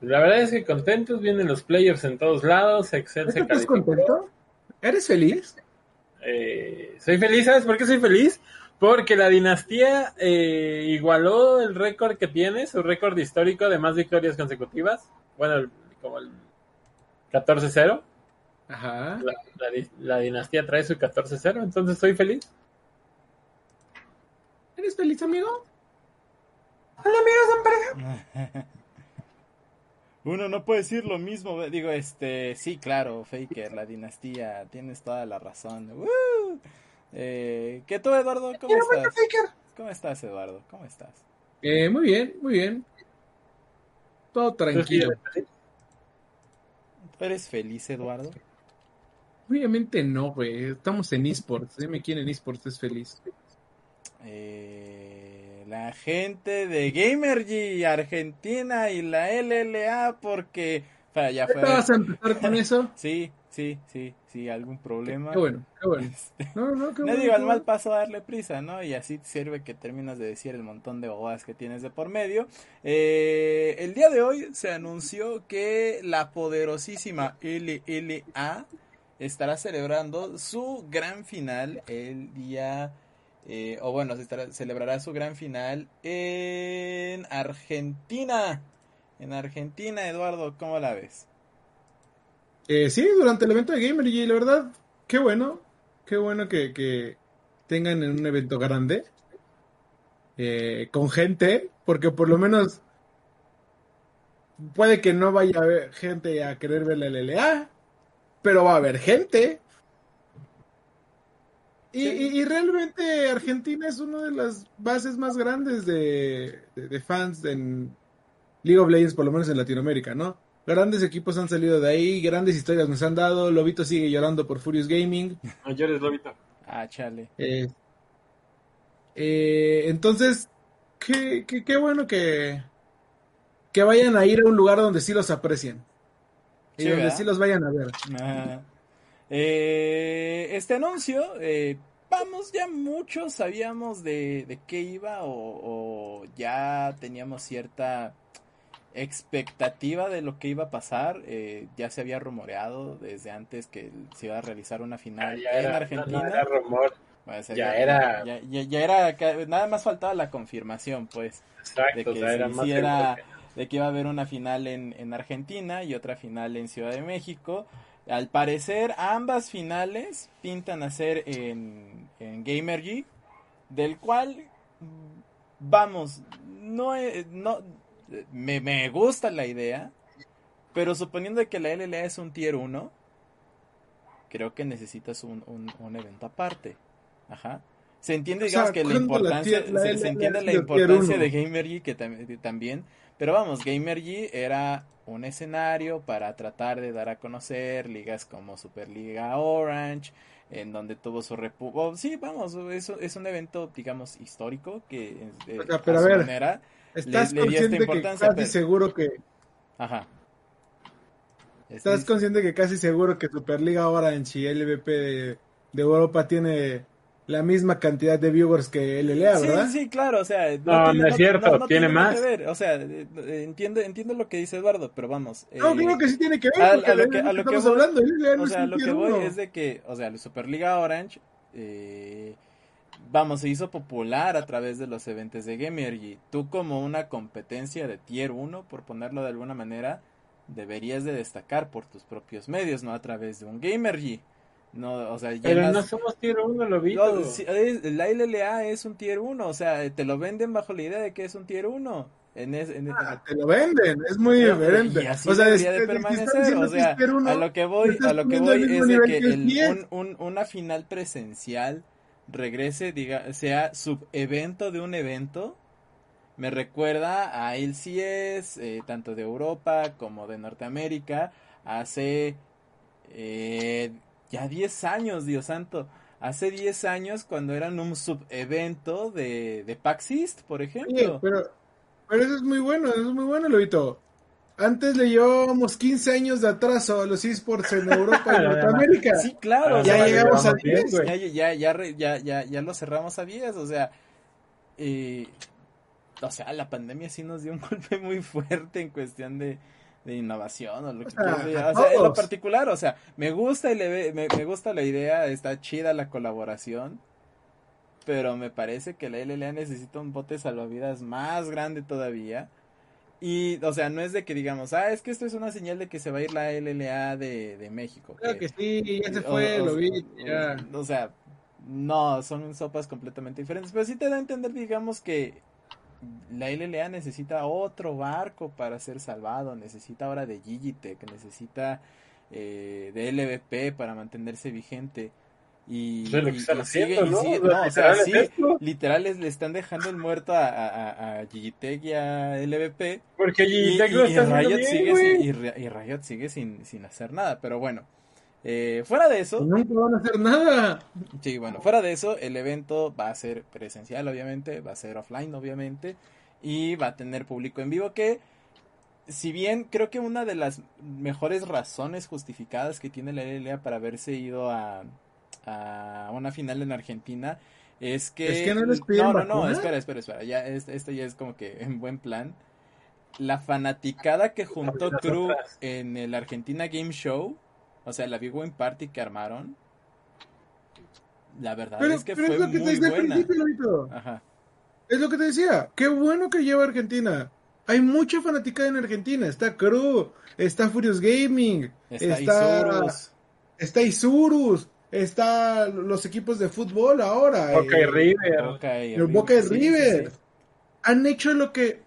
La verdad es que contentos, vienen los players en todos lados, Excel se ¿Estás contento? ¿Eres feliz? Eh, soy feliz, ¿sabes por qué soy feliz? Porque la dinastía eh, igualó el récord que tiene, su récord histórico de más victorias consecutivas. Bueno, el- como el 14-0. Ajá. La, la di- la dinastía trae su 14-0, entonces soy feliz. ¿Eres feliz, amigo? Uno no puede decir lo mismo, digo, este, sí, claro, Faker, la dinastía, tienes toda la razón. ¡Woo! Eh, ¿Qué tú, Eduardo? ¿Cómo estás? ¿Cómo estás, Eduardo? ¿Cómo estás? Eh, muy bien, muy bien. Todo tranquilo. ¿Tú eres feliz, Eduardo? Obviamente no, güey. Estamos en esports. Dime quién en esports es feliz. Eh, la gente de Gamergy Argentina y la LLA porque ¿Te fue. vas a empezar con eso? Sí, sí, sí, sí, algún problema. Qué bueno, qué bueno. Este, No, no, qué No bueno. qué al mal paso darle prisa, ¿no? Y así sirve que terminas de decir el montón de bobadas que tienes de por medio. Eh, el día de hoy se anunció que la poderosísima LLA estará celebrando su gran final el día, eh, o bueno, se celebrará su gran final en Argentina. En Argentina, Eduardo, ¿cómo la ves? Eh, sí, durante el evento de Gamergy, la verdad, qué bueno. Qué bueno que, que tengan en un evento grande. eh, con gente, porque por lo menos puede que no vaya a haber gente a querer ver la LLA, pero va a haber gente. Y, y- y realmente Argentina es una de las bases más grandes de, de- de fans en League of Legends, por lo menos en Latinoamérica, ¿no? Grandes equipos han salido de ahí, grandes historias nos han dado. Lobito sigue llorando por Furious Gaming. Mayores Lobito. Ah, chale. Eh, eh, entonces, qué, qué, qué bueno que, que vayan a ir a un lugar donde sí los aprecien. Y Sí, donde ¿verdad? sí los vayan a ver. Ajá. Eh, este anuncio, eh, vamos, ya muchos sabíamos de, de qué iba o, o ya teníamos cierta expectativa de lo que iba a pasar. eh, ya se había rumoreado desde antes que se iba a realizar una final Ya en era, Argentina. no, no era rumor. Ya era- ya, ya- ya era, nada más faltaba la confirmación, pues de Exacto, o que sea, era sí, más sí que era- rumor. de que iba a haber una final en, en Argentina y otra final en Ciudad de México. Al parecer, ambas finales pintan a ser en, en del cual, vamos, no, no me, me gusta la idea, pero suponiendo que la LLA es un tier 1, creo que necesitas un, un, un evento aparte. Ajá. Se entiende, O sea, digamos, que la ¿cuándo la importancia, la se, entiende la importancia de Gamergy que de- también, pero vamos, Gamergy era un escenario para tratar de dar a conocer ligas como Superliga Orange, en donde tuvo su repu... oh, sí, vamos, eso es un evento, digamos, histórico que eh, pero a ver, manera, ¿Estás le consciente que casi pero- seguro que ajá. estás consciente que casi seguro que Superliga Orange y LVP de, de Europa tiene la misma cantidad de viewers que LLA, Sí, ¿verdad? sí, claro, o sea, No, no es cierto, tiene nada más. que ver, O sea, eh, eh, entiendo, entiendo lo que dice Eduardo, pero vamos. No, eh, creo que sí tiene que ver. a- porque a lo de que- a lo que estamos voy- hablando, LLA no O es sea, un lo que voy uno. es de que, o sea, la Superliga Orange, eh, vamos, se hizo popular a través de los eventos de Gamergy. Tú como una competencia de Tier 1, por ponerlo de alguna manera, deberías de destacar por tus propios medios, no a través de un Gamergy. No, o sea, Pero llenas- no somos tier 1, Lobito. no, sí, es- la LLA es un tier 1, o sea, te lo venden bajo la idea de que es un tier 1. En es- en- Ah, te lo venden, es muy diferente. Y así o sea, debería es- de permanecer, o sea, uno, a lo que voy, a lo que voy es de que que el el- 10. un, un- una final presencial regrese, diga, sea subevento de un evento me recuerda a LCS, eh, tanto de Europa como de Norteamérica, hace eh, ya 10 años, Dios santo. Hace 10 años cuando eran un subevento de, de PAX East, por ejemplo. pero, pero eso es muy bueno, eso es muy bueno, Lobito. Antes le llevábamos 15 años de atraso a los esports en Europa y Norteamérica. Sí, claro. Ya llegamos a 10, ya, ya, ya, ya, ya, ya lo cerramos a 10, o sea, eh, o sea, la pandemia sí nos dio un golpe muy fuerte en cuestión de, de innovación o lo que sea, o sea, en lo particular, o sea, me gusta y le me, me, gusta la idea, está chida la colaboración, pero me parece que la LLA necesita un bote salvavidas más grande todavía. Y, o sea, no es de que digamos, ah, es que esto es una señal de que se va a ir la LLA de, de México. Creo que, sí, ya se fue, lo vi, ya. O sea, no, son sopas completamente diferentes, pero sí te da a entender, digamos, que la LLA necesita otro barco para ser salvado, necesita ahora de Gigitech, necesita eh, de LVP para mantenerse vigente. Y, sigue, ¿no? o sea, sí, literal le están dejando el muerto a, a, a Gigitech y a LVP. Porque Gigitech y, Riot sigue sin, y, Riot sigue sin, sin hacer nada, pero bueno. Eh, fuera de eso. No van a hacer nada. Sí, bueno, fuera de eso, el evento va a ser presencial, obviamente, va a ser offline, obviamente, y va a tener público en vivo que, si bien creo que una de las mejores razones justificadas que tiene la LLA para haberse ido a, a una final en Argentina es que... Es que no les No, no, no, espera, espera, espera, ya, esto ya es como que en buen plan. La fanaticada que juntó Crew en el Argentina Game Show o sea, la Big Win Party que armaron, la verdad es que fue muy buena. Ajá. Es lo que te decía. Qué bueno que lleva Argentina. Hay mucha fanática en Argentina. Está Crew, está Furious Gaming, está, Isurus. Está Isurus, está los equipos de fútbol ahora. Boca y River. el Boca y River. Han hecho lo que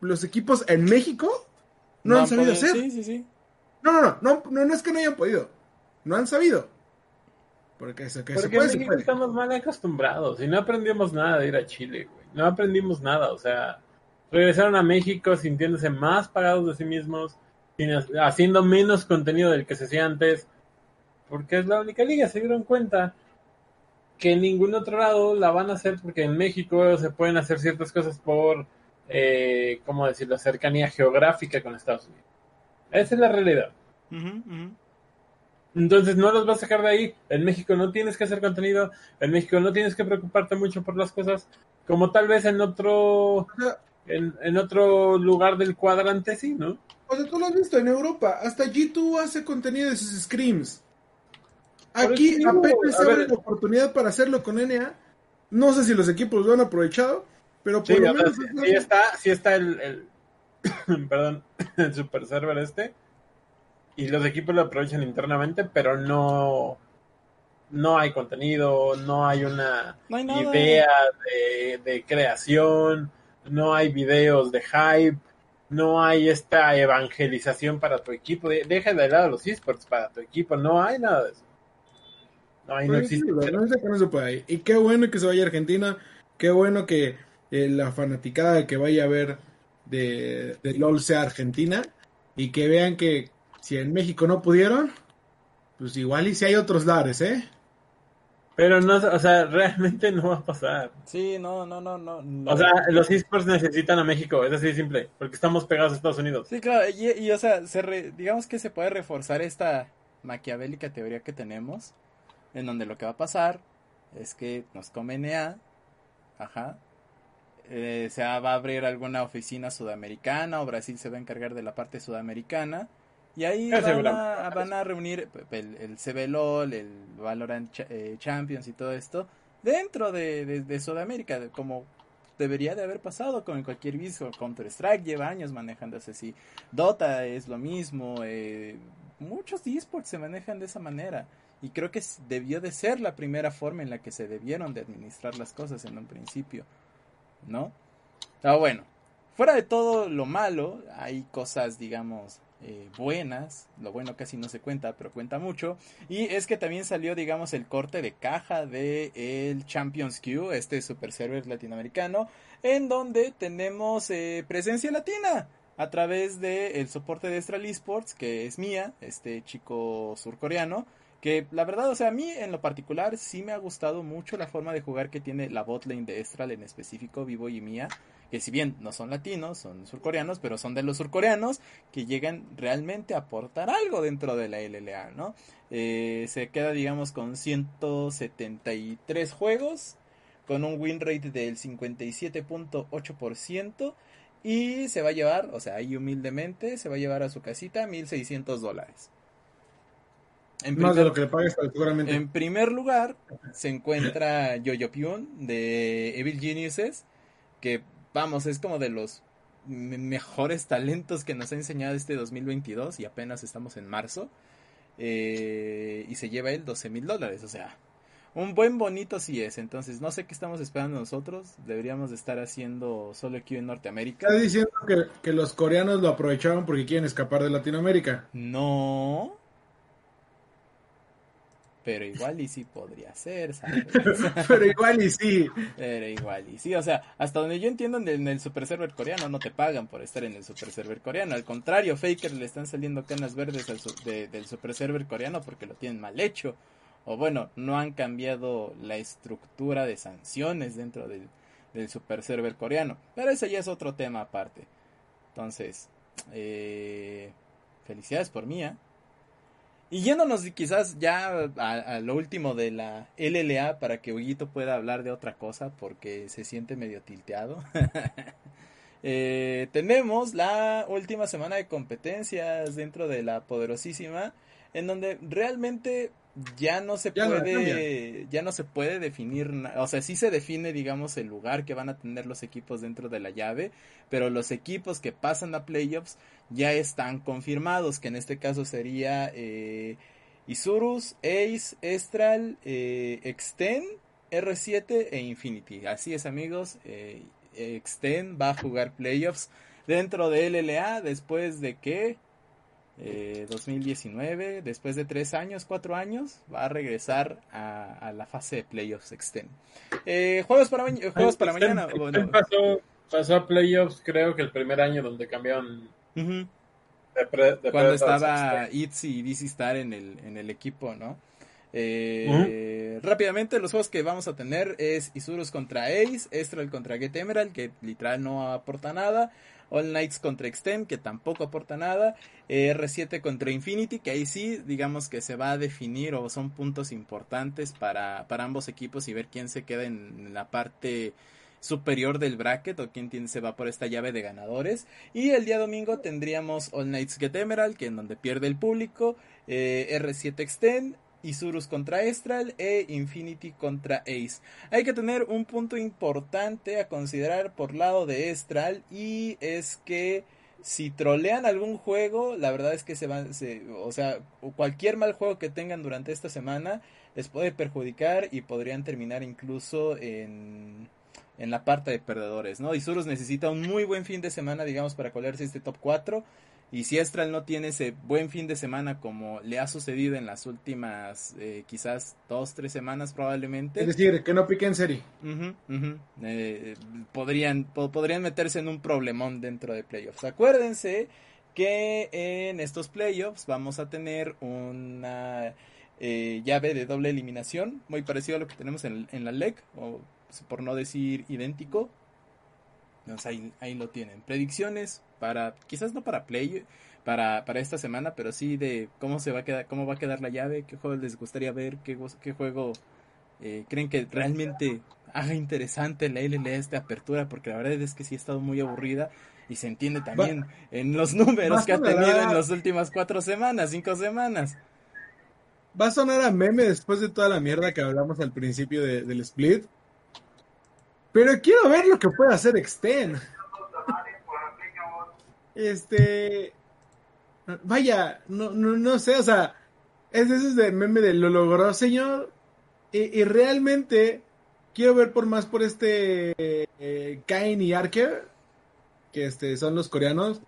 los equipos en México no, han sabido hacer. Sí, sí, sí. No, no, no, no, no es que no hayan podido. No han sabido. Porque, eso, que Porque en México estamos mal acostumbrados y no aprendimos nada de ir a Chile, güey. No aprendimos nada, o sea, regresaron a México sintiéndose más pagados de sí mismos, haciendo menos contenido del que se hacía antes, porque es la única liga, se dieron cuenta que en ningún otro lado la van a hacer porque en México se pueden hacer ciertas cosas por, eh, ¿cómo decirlo?, cercanía geográfica con Estados Unidos. Esa es la realidad. Entonces no los vas a sacar de ahí. En México no tienes que hacer contenido. En México no tienes que preocuparte mucho por las cosas. Como tal vez en otro, en, otro lugar del cuadrante, sí, ¿no? O sea, tú lo has visto en Europa. Hasta G2 hace contenido de sus screams. Aquí apenas se abre la oportunidad para hacerlo con NA. No sé si los equipos lo han aprovechado, pero por lo menos. Sí, está, sí está el perdón, el super server este. Y los equipos lo aprovechan internamente, pero no, no hay contenido, no hay una idea de, creación, no hay videos de hype, no hay esta evangelización para tu equipo. deja de lado los esports para tu equipo, no hay nada de eso. No, hay, no existe. Y qué bueno que se vaya a Argentina, qué bueno que eh, la fanaticada que vaya a ver de, de LOL sea Argentina y que vean que si en México no pudieron, pues igual y si hay otros lares, ¿eh? Pero no, o sea, realmente no va a pasar. Sí, no, no, no, no. O sea, los esports necesitan a México, es así de simple, porque estamos pegados a Estados Unidos. Sí, claro, y, o sea, se digamos que se puede reforzar esta maquiavélica teoría que tenemos, en donde lo que va a pasar es que nos come NA, ajá, eh, se va a abrir alguna oficina sudamericana o Brasil se va a encargar de la parte sudamericana. Y ahí van a, van a, reunir el, el CBLOL, el Valorant eh, Champions y todo esto dentro de, de, Sudamérica, como debería de haber pasado con cualquier viso. Counter Strike lleva años manejándose así. Dota es lo mismo. Eh, muchos esports se manejan de esa manera. Y creo que debió de ser la primera forma en la que se debieron de administrar las cosas en un principio. ¿No? Pero bueno, fuera de todo lo malo, hay cosas, digamos, eh, buenas. Lo bueno casi no se cuenta, pero cuenta mucho. Y es que también salió, digamos, el corte de caja de el Champions Q, este super server latinoamericano, en donde tenemos eh, presencia latina a través del soporte de Estral Esports, que es mía, este chico surcoreano. Que la verdad, o sea, a mí en lo particular sí me ha gustado mucho la forma de jugar que tiene la botlane de Estral en específico, Vivo y Mía que si bien no son latinos, son surcoreanos, pero son de los surcoreanos que llegan realmente a aportar algo dentro de la LLA, ¿no? Eh, se queda, digamos, con 173 juegos, con un win rate del 57.8%, y se va a llevar, o sea, ahí humildemente, se va a llevar a su casita 1.600 dólares. En primer, Más de lo que le pagues, seguramente. En primer lugar, se encuentra Yoyo Pyun de Evil Geniuses, que vamos, es como de los mejores talentos que nos ha enseñado este 2022 y apenas estamos en marzo. Eh, y se lleva él 12 mil dólares, o sea, un buen bonito sí es. Entonces, no sé qué estamos esperando nosotros. Deberíamos de estar haciendo solo aquí en Norteamérica. ¿Estás diciendo que, que los coreanos lo aprovecharon porque quieren escapar de Latinoamérica? No, pero igual y sí podría ser, ¿sabes? pero igual y sí. Pero igual y sí, o sea, hasta donde yo entiendo en el, super server coreano no te pagan por estar en el super server coreano, al contrario, Faker le están saliendo canas verdes al del super server coreano porque lo tienen mal hecho, o bueno, no han cambiado la estructura de sanciones dentro del, del super server coreano, pero ese ya es otro tema aparte. Entonces, eh, felicidades por mí, ¿eh? Y yéndonos quizás ya a, lo último de la LLA para que Huguito pueda hablar de otra cosa porque se siente medio tilteado. Eh, tenemos la última semana de competencias dentro de la poderosísima en donde realmente ya no se puede ya no se puede definir o sea sí se define digamos el lugar que van a tener los equipos dentro de la llave pero los equipos que pasan a playoffs ya están confirmados que en este caso sería eh, Isurus Ace Estral eh, Exten R7 e Infinity. Así es amigos eh, va a jugar playoffs dentro de LLA después de que 2019, eh, después de tres años, cuatro años, va a regresar a, la fase de playoffs extend. Eh, juegos para, juegos para mañana. pasó, a playoffs creo que el primer año donde cambiaron cuando estaba Itzy y DC Star en el, en el equipo, ¿no? Eh, rápidamente, los juegos que vamos a tener es Isurus contra Ace, Estral contra Get Emerald, que literal no aporta nada, All Knights contra Extem, que tampoco aporta nada, eh, R7 contra Infinity, que ahí sí, digamos que se va a definir o son puntos importantes para, para ambos equipos y ver quién se queda en la parte superior del bracket o quién se va por esta llave de ganadores. Y el día domingo tendríamos All Knights Get Emerald, que en donde pierde el público, eh, R7 Extend, Isurus contra Estral e Infinity contra Ace. Hay que tener un punto importante a considerar por lado de Estral y es que si trolean algún juego, la verdad es que se van, o sea, cualquier mal juego que tengan durante esta semana les puede perjudicar y podrían terminar incluso en, en la parte de perdedores, ¿no? Isurus necesita un muy buen fin de semana, digamos, para colarse este top 4 y si Estral no tiene ese buen fin de semana como le ha sucedido en las últimas eh, quizás dos, tres semanas probablemente. Es decir, que no pique en serie. Eh, podrían, podrían meterse en un problemón dentro de playoffs. Acuérdense que en estos playoffs vamos a tener una eh, llave de doble eliminación, muy parecido a lo que tenemos en, en la LEC, o por no decir idéntico. Entonces ahí, ahí lo tienen. Predicciones, para, quizás no para Play, para, para esta semana, pero sí de cómo se va a quedar, cómo va a quedar la llave, qué juego les gustaría ver, qué, qué juego eh, creen que realmente haga interesante la LLA esta apertura, porque la verdad es que sí ha estado muy aburrida y se entiende también en los números que ha tenido en las últimas cuatro semanas, cinco semanas. Va a sonar a meme después de toda la mierda que hablamos al principio del split. Pero quiero ver lo que puede hacer Extend. Este. Vaya, no, no, no sé, o sea, es de meme de lo logró, señor. Y, realmente quiero ver por más por este eh, Kain y Arker. que este, son los coreanos,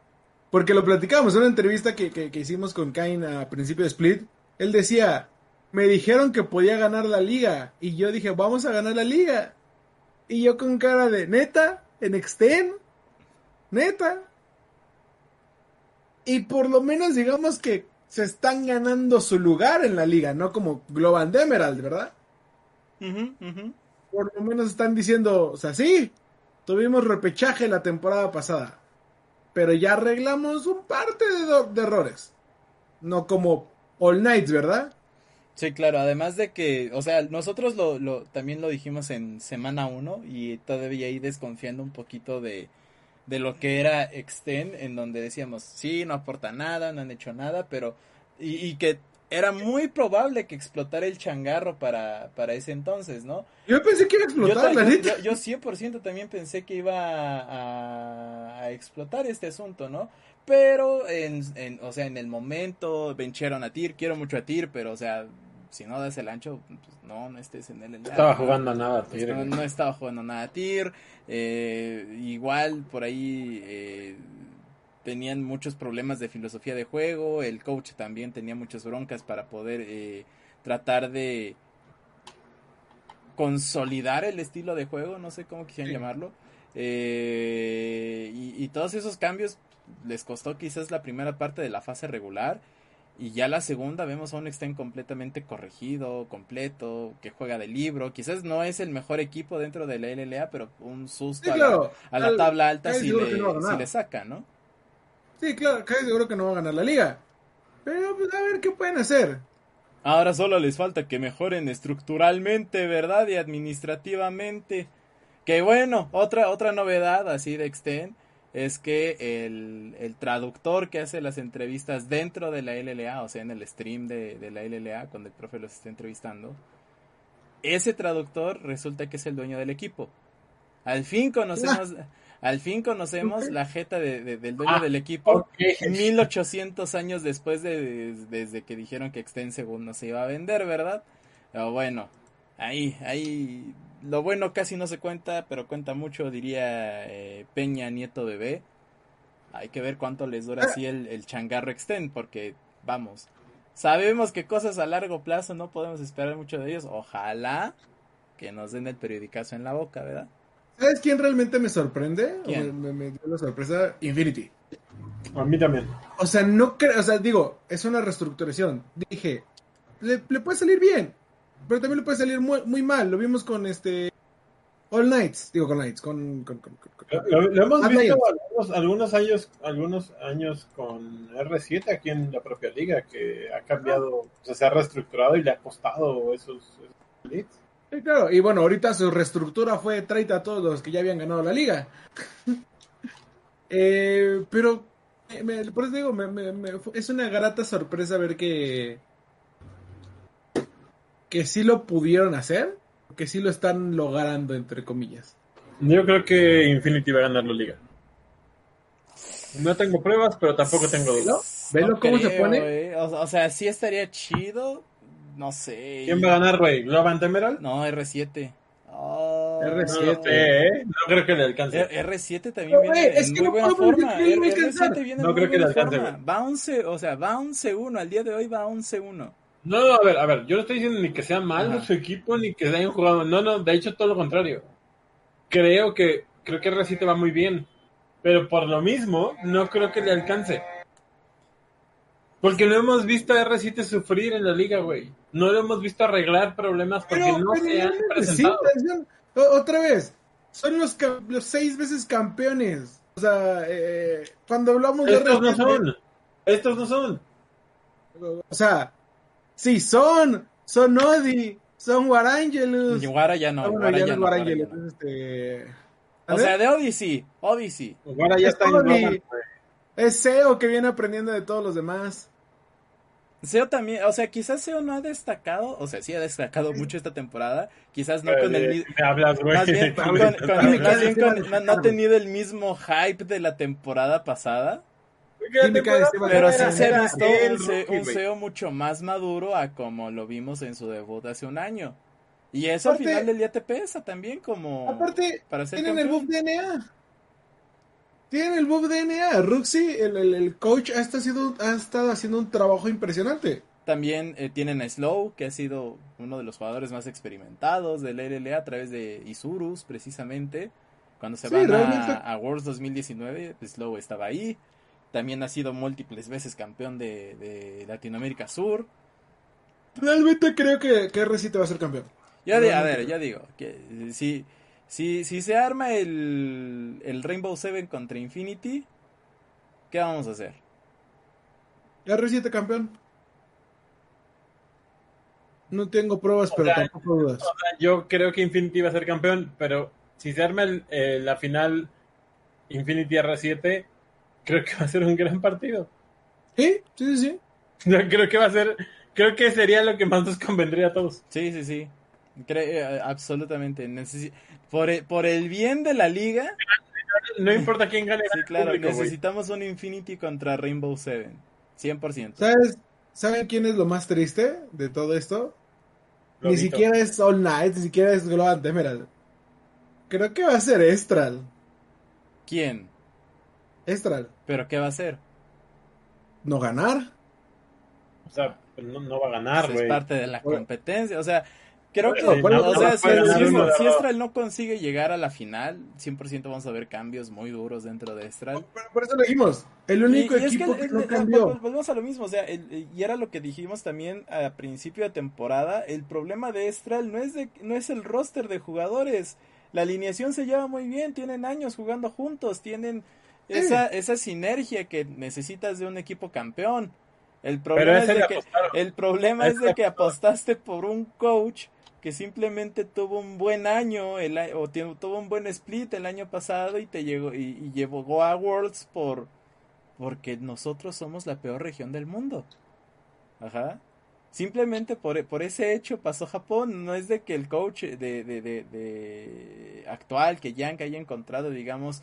porque lo platicamos en una entrevista que, que, que hicimos con Kain a principio de Split, él decía, me dijeron que podía ganar la liga, y yo dije, vamos a ganar la liga, y yo con cara de, neta, en Extend, neta, y por lo menos digamos que se están ganando su lugar en la liga, no como Global Emerald, ¿verdad? Por lo menos están diciendo, o sea, sí, tuvimos repechaje la temporada pasada, pero ya arreglamos un parte de, de errores. No como All Knights, ¿verdad? Sí, claro, además de que, o sea, nosotros lo, lo, también lo dijimos en semana uno y todavía ahí desconfiando un poquito de, de lo que era Extend, en donde decíamos, sí, no aporta nada, no han hecho nada, pero, y, y que era muy probable que explotara el changarro para, para ese entonces, ¿no? Yo pensé que iba a Yo, explotar, ta- la yo, neta. yo- yo 100% también pensé que iba a, a explotar este asunto, ¿no? Pero, en, en- o sea, en el momento vencharon a Tyr, quiero mucho a Tyr, pero, o sea, si no das el ancho, pues no, no estés en el Estaba jugando a nada, Pues no, no estaba jugando nada a Tyr. eh, igual por ahí eh, tenían muchos problemas de filosofía de juego. El coach también tenía muchas broncas para poder eh, tratar de consolidar el estilo de juego, no sé cómo quisieran Sí. llamarlo. Eh, y, y todos esos cambios les costó quizás la primera parte de la fase regular. Y ya la segunda vemos a un Extend completamente corregido, completo, que juega de libro. Quizás no es el mejor equipo dentro de la LLA, pero un susto Sí, a, la, a la Al- tabla alta si no le saca, ¿no? Sí, claro, casi seguro que no va a ganar la liga. Pero pues, a ver qué pueden hacer. Ahora solo les falta que mejoren estructuralmente, ¿verdad? Y administrativamente. Que bueno, otra, otra novedad así de Extend es que el, el traductor que hace las entrevistas dentro de la LLA, o sea, en el stream de, de la LLA, cuando el profe los está entrevistando, ese traductor resulta que es el dueño del equipo. Al fin conocemos, al fin conocemos la jeta de- de- del dueño Ah, del equipo. Ok. 1800 años después de, desde que dijeron que Extend según no se iba a vender, ¿verdad? Pero bueno, ahí, ahí, lo bueno casi no se cuenta, pero cuenta mucho, diría eh, Peña Nieto Bebé. Hay que ver cuánto les dura así el, el changarro Extend, porque, vamos, sabemos que cosas a largo plazo no podemos esperar mucho de ellos. Ojalá que nos den el periodicazo en la boca, ¿verdad? ¿Sabes quién realmente me sorprende? O ¿Quién? Me dio la sorpresa. Infinity. A mí también. O sea, no creo, o sea, digo, es una reestructuración. Dije, le, le puede salir bien, pero también le puede salir muy, muy mal. Lo vimos con este All Nights, digo con Nights, con, con, con- con- Lo, hemos visto algunos, algunos años algunos años con R7 aquí en la propia liga que ha cambiado, o sea, se ha reestructurado y le ha costado esos, esos leads. Sí, claro, y bueno, ahorita su reestructura fue traita a todos los que ya habían ganado la liga. Eh, pero, me- por eso digo, me- me- es una grata sorpresa ver que, que sí lo pudieron hacer, que sí lo están logrando, entre comillas. Yo creo que Infinity va a ganar la liga. No tengo pruebas, pero tampoco tengo ¿Velo? dudas. ¿Velo cómo se creo, pone? eh. O, o sea, sí estaría chido. No sé. ¿Quién va a ganar, güey? ¿Globant Emerald? No, R7. Oh, No lo R7. sé, ¿eh? No creo que le alcance. R- R7 también No, viene es en que muy no buena forma. no R- alcanzar. R7 viene No en muy creo que le alcance, forma. Va 11, o sea, va 11-1. Al día de hoy va 11-1. No, no, a ver, a ver, yo no estoy diciendo ni que sea malo Ajá. su equipo, ni que se hayan jugado. No, no, de hecho todo lo contrario. Creo que, creo que R7 va muy bien. Pero por lo mismo, no creo que le alcance. Porque no hemos visto a R7 sufrir en la liga, güey. No lo hemos visto arreglar problemas porque Pero- no pero se han presentado. Otra vez, son los, los seis veces campeones. O sea, eh, cuando hablamos de Estos no R7, son. Estos no son. O sea, sí son, son Odi, son Warangelus. Y Guara ya no. Ah, bueno, Guara ya ya no no, Guara ya Warangelus, no. es este... O sea, de Odyssey. Odyssey. Ahora ya Es está en. Globant, güey. Es Seo que viene aprendiendo de todos los demás. Seo también, o sea, quizás Seo no ha destacado, o sea, sí ha destacado mucho esta temporada, quizás no con el Eh, mismo, me hablas, güey. más bien, con, Habla- con- Dime más qué bien Esteban con- no, ha tenido el mismo hype de la temporada pasada, pero sí se visto un, Se- un. Seo mucho más maduro a como lo vimos en su debut hace un año. Y eso al final del día te pesa también como Aparte, para ser tienen el buff DNA. Tiene el Bob DNA. Ruxy, el, el, el coach, ha estado, haciendo, ha estado haciendo un trabajo impresionante. También eh, tienen a Slow, que ha sido uno de los jugadores más experimentados del LLA a través de Isurus, precisamente. Cuando se Sí, van realmente- a, a Worlds 2019, pues, Slow estaba ahí. También ha sido múltiples veces campeón de, de Latinoamérica Sur. Realmente creo que, que RC te va a ser campeón. Ya de, a ver, ya digo, que si, si, si se arma el, el Rainbow Seven contra Infinity, ¿qué vamos a hacer? R7 campeón. No tengo pruebas, O pero sea, tampoco dudas. Yo creo que Infinity va a ser campeón, pero si se arma el- eh, la final Infinity R7, creo que va a ser un gran partido. Sí, sí, sí, sí. Yo creo que va a ser, creo que sería lo que más nos convendría a todos. Sí, sí, sí. Cre- eh, absolutamente. Necesi- por, el, por el bien de la liga, No importa quién gane, sí, claro, público, necesitamos un Infinity contra Rainbow Seven. 100%. ¿Sabes? ¿Saben quién es lo más triste de todo esto? Ni siquiera es All Night, ni siquiera es Global Emerald. Creo que va a ser Estral. ¿Quién? Estral. ¿Pero qué va a hacer? No ganar. O sea, pues no, no va a ganar, Pues güey. es parte de la competencia. O sea, creo que, o sea, si. Estral no consigue llegar a la final, 100% vamos a ver cambios muy duros dentro de Estral. Por, por eso lo dijimos. El único Y- y es equipo el- que, no el- cambió. vol- Volvemos a lo mismo, o sea, y era lo que dijimos también a principio de temporada, el problema de Estral no es, de, no es el roster de jugadores, la alineación se lleva muy bien, tienen años jugando juntos, tienen esa, esa sinergia que necesitas de un equipo campeón. El problema, es de que, el problema A es de que apostaste por un coach que simplemente tuvo un buen año el, a- o tuvo un buen split el año pasado y te llegó y, y llevó a Worlds por porque nosotros somos la peor región del mundo. Ajá. Simplemente por, por ese hecho pasó Japón. No es de que el coach de, de, de, de actual, que Yank haya encontrado, digamos,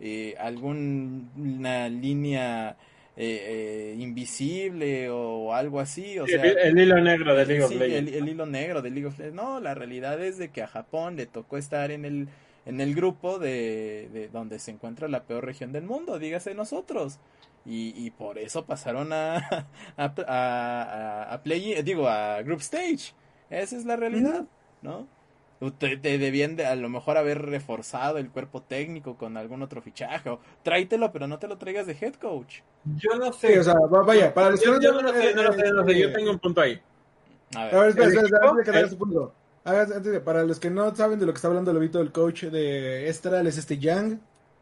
eh, alguna línea eh, eh, invisible o algo así. O Sí, sea, el, el hilo negro de League of Legends. el, el hilo negro de League of Legends. No, la realidad es de que a Japón le tocó estar en el, en el grupo de, de donde se encuentra la peor región del mundo, dígase nosotros. Y, y por eso pasaron a, a, a, a- a play, digo, a Group Stage. Esa es la realidad, ¿no? Te, te debían de a lo mejor haber reforzado el cuerpo técnico con algún otro fichaje. O tráetelo, pero no te lo traigas de head coach. Yo no Sí, sé. o sea, va- vaya, para los que yo, no yo no saben, lo sé, no lo sé, no lo sé. Yo eh, tengo un punto ahí. A A ver, ver, espera, ¿El espera, antes de que punto. Para los que no saben de lo que está hablando Lobito, el coach de Estral es este Yang,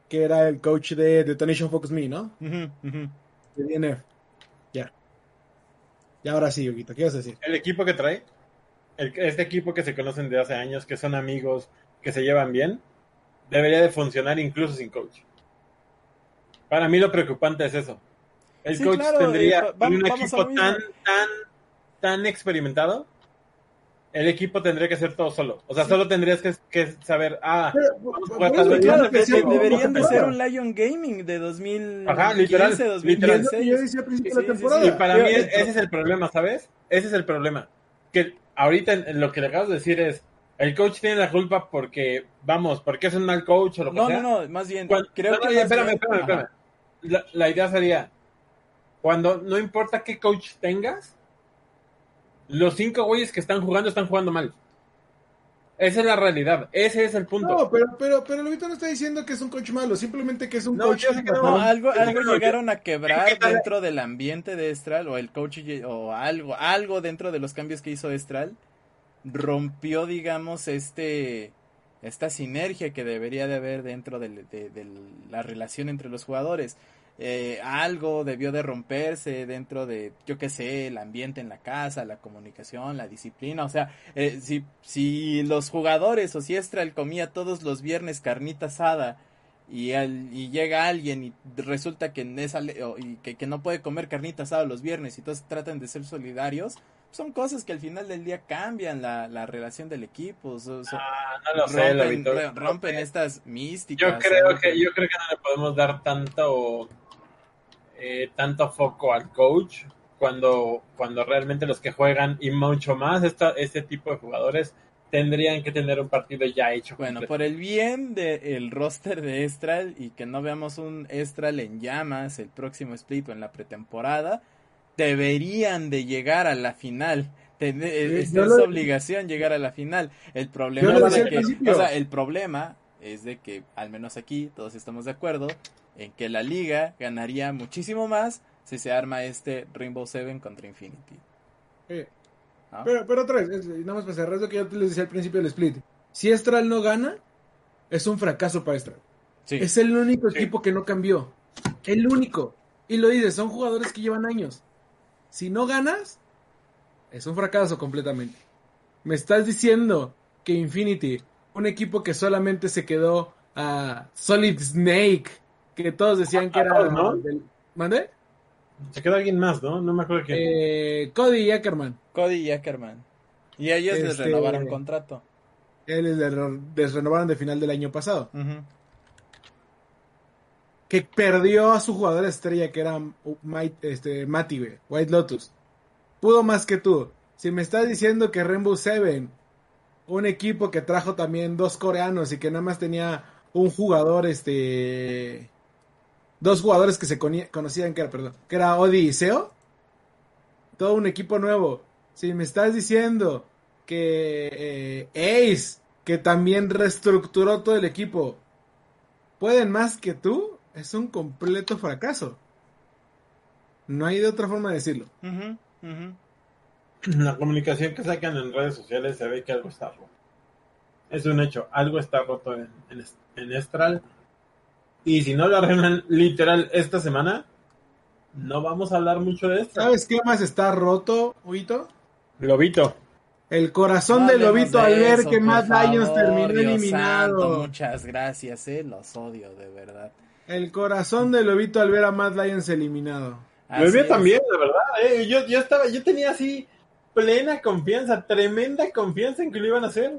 que era el coach de Detonation Focus Me, ¿no? ujú, ujú. De DNF. Ya. Y ahora sí, Yoguito, ¿qué ibas a decir? El equipo que trae, el- este equipo que se conocen de hace años, que son amigos, que se llevan bien, debería de funcionar incluso sin coach. Para mí lo preocupante es eso. El Sí, coach claro, tendría eh, va- un equipo tan, tan, tan experimentado. El equipo tendría que ser todo solo. O sea, solo tendrías que, que saber, ah, Pero, Vamos a jugar yo Claro, que deberían de ser un Lion Gaming de 2015, Ajá, literal, Y es lo que 2016. yo decía al principio de la sí, sí. temporada. Y para Pero mí el- ese es el problema, ¿sabes? Ese es el problema. Que ahorita en, lo que le acabas de decir es, el coach tiene la culpa porque, vamos, porque es un mal coach o lo que No, sea. no, no, más bien, Cuando- creo no, no, que espérame, bien- espérame, espérame. La, la idea sería, cuando no importa qué coach tengas, los cinco güeyes que están jugando están jugando mal. Esa es la realidad, ese es el punto. No, pero, pero, pero Lobito no está diciendo que es un coach malo, simplemente que es un No, coach yo sé que no. No, algo, algo llegaron a quebrar dentro del ambiente de Estral o el coach o algo, algo dentro de los cambios que hizo Estral rompió, digamos, este esta sinergia que debería de haber dentro de la relación entre los jugadores. Eh, algo debió de romperse dentro de, yo qué sé, el ambiente en la casa, la comunicación, la disciplina. O sea, eh, si, si los jugadores o si Estral comía todos los viernes carnita asada y, al- y llega alguien y resulta que, en esa, le- o- y que, que no puede comer carnita asada los viernes y todos tratan de ser solidarios, son cosas que al final del día cambian la, la relación del equipo. Ah, no lo sé, rompen, re- rompen estas místicas. Yo creo ¿no? que yo creo que no le podemos dar tanto eh, tanto foco al coach cuando cuando realmente los que juegan y mucho más esta, este tipo de jugadores tendrían que tener un partido ya hecho. Bueno, completo. por el bien del roster de Estral y que no veamos un Estral en llamas el próximo split o en la pretemporada, deberían de llegar a la final. Ten- es, yo es lo- obligación llegar a la final. El problema es de que, o sea, el problema es de que al menos aquí todos estamos de acuerdo en que la liga ganaría muchísimo más si se arma este Rainbow Seven contra Infinity. Eh, ¿no? pero, pero otra vez, es- nada más para cerrar eso que yo les decía al principio del split. Si Estral no gana, es un fracaso para Estral. Sí. Es el único Sí. equipo que no cambió. El único. Y lo dices, son jugadores que llevan años. Si no ganas, es un fracaso completamente. Me estás diciendo que Infinity, un equipo que solamente se quedó a Solid Snake, que todos decían que era... Ah, ¿no? del- ¿Mandé? Se quedó alguien más, ¿no? No me acuerdo quién. Eh, Cody Ackerman. Cody y Ackerman. Y a ellos les Este- renovaron contrato. Él les, renovaron de final del año pasado. Que perdió a su jugador estrella, que era Mike, este, Matty, güey, White Lotus. Pudo más que tú. Si me estás diciendo que Rainbow Seven, un equipo que trajo también dos coreanos y que nada más tenía un jugador, este. Dos jugadores que se conocían, que era, perdón, que era Odi y Seo. Todo un equipo nuevo. Si me estás diciendo que eh, Ace, que también reestructuró todo el equipo, pueden más que tú, es un completo fracaso. No hay de otra forma de decirlo. Ujú. La comunicación que sacan en redes sociales se ve que algo está roto. Es un hecho, algo está roto en, en, en Estral. Y si no lo arreglan literal esta semana, no vamos a hablar mucho de esto. ¿Sabes qué más está roto, Huito? Lobito. El corazón No de Lobito de al ver eso, que Matt Lions favor, terminó Dios eliminado. santo, muchas gracias, eh, los odio de verdad. El corazón de Lobito al ver a Matt Lions eliminado. Lo Así vi es. también, de verdad. eh. Yo, yo estaba, yo tenía así plena confianza, tremenda confianza en que lo iban a hacer.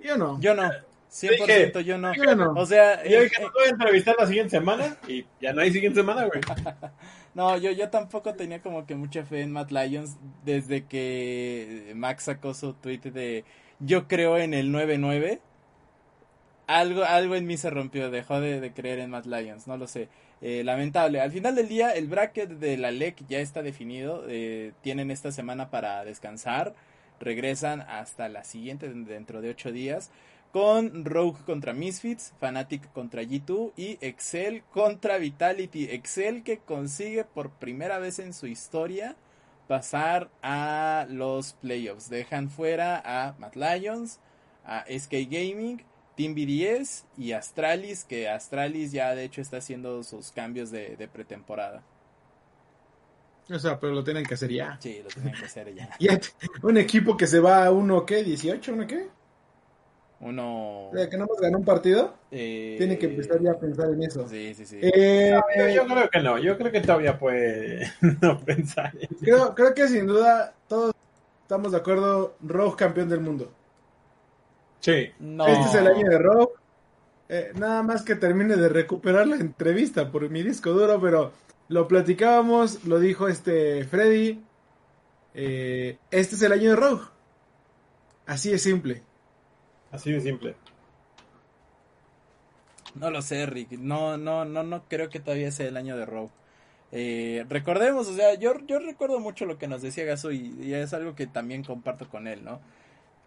Yo no. Yo no, 100% yo no. Yo no. O sea, yo eh, dije, no voy a entrevistar la siguiente semana y ya no hay siguiente semana, güey. No, yo, yo tampoco tenía como que mucha fe en Matt Lyons desde que Max sacó su tweet de yo creo en el 9-9. Algo, algo en mí se rompió, dejó de, de creer en Matt Lyons, no lo sé. Eh, lamentable. Al final del día, el bracket de la LEC ya está definido. eh, tienen esta semana para descansar. Regresan hasta la siguiente, dentro de ocho días. Con Rogue contra Misfits, Fnatic contra G2 y Excel contra Vitality. Excel que consigue por primera vez en su historia pasar a los playoffs. Dejan fuera a Mad Lions, a SK Gaming, Team BDS y Astralis, que Astralis ya de hecho está haciendo sus cambios de, de pretemporada. O sea, pero lo tienen que hacer ya. Sí, lo tienen que hacer ya. Ya, un equipo que se va a uno, ¿qué? ¿18? ¿Uno qué? Uno... O sea, que no más ganó un partido. eh, Tiene que empezar ya a pensar en eso. Sí, sí, sí. Eh, Yo, yo creo que no, yo creo que todavía puede no pensar. en- creo, creo que sin duda todos estamos de acuerdo. Rogue campeón del mundo. Sí, No. Este es el año de Rogue. Eh, nada más que termine de recuperar la entrevista por mi disco duro, pero lo platicábamos, lo dijo este Freddy. Eh, este es el año de Rogue. Así es simple. Así de simple. No lo sé, Rick. No, no, no, no creo que todavía sea el año de Rogue. Eh, recordemos, o sea, yo, yo recuerdo mucho lo que nos decía Gaso y, y es algo que también comparto con él, ¿no?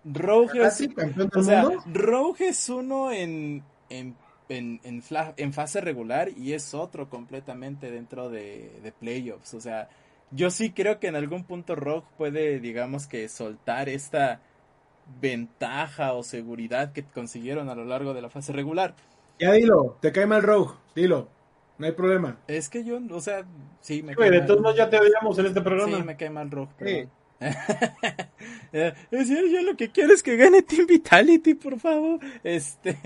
Rogue es, o sea. Rogue es uno en, en, en, en, fla- en fase regular y es otro completamente dentro de, de playoffs. O sea, yo sí creo que en algún punto Rogue puede, digamos que, soltar esta ventaja o seguridad que consiguieron a lo largo de la fase regular. Ya dilo, te cae mal Rogue, dilo. No hay problema. Es que yo, o sea, sí me Güey, cae de mal. todos modos ya te odiamos en este programa. Sí, me cae mal Rogue, Sí. Eh, es decir, yo lo que quiero es que gane Team Vitality, por favor. Este.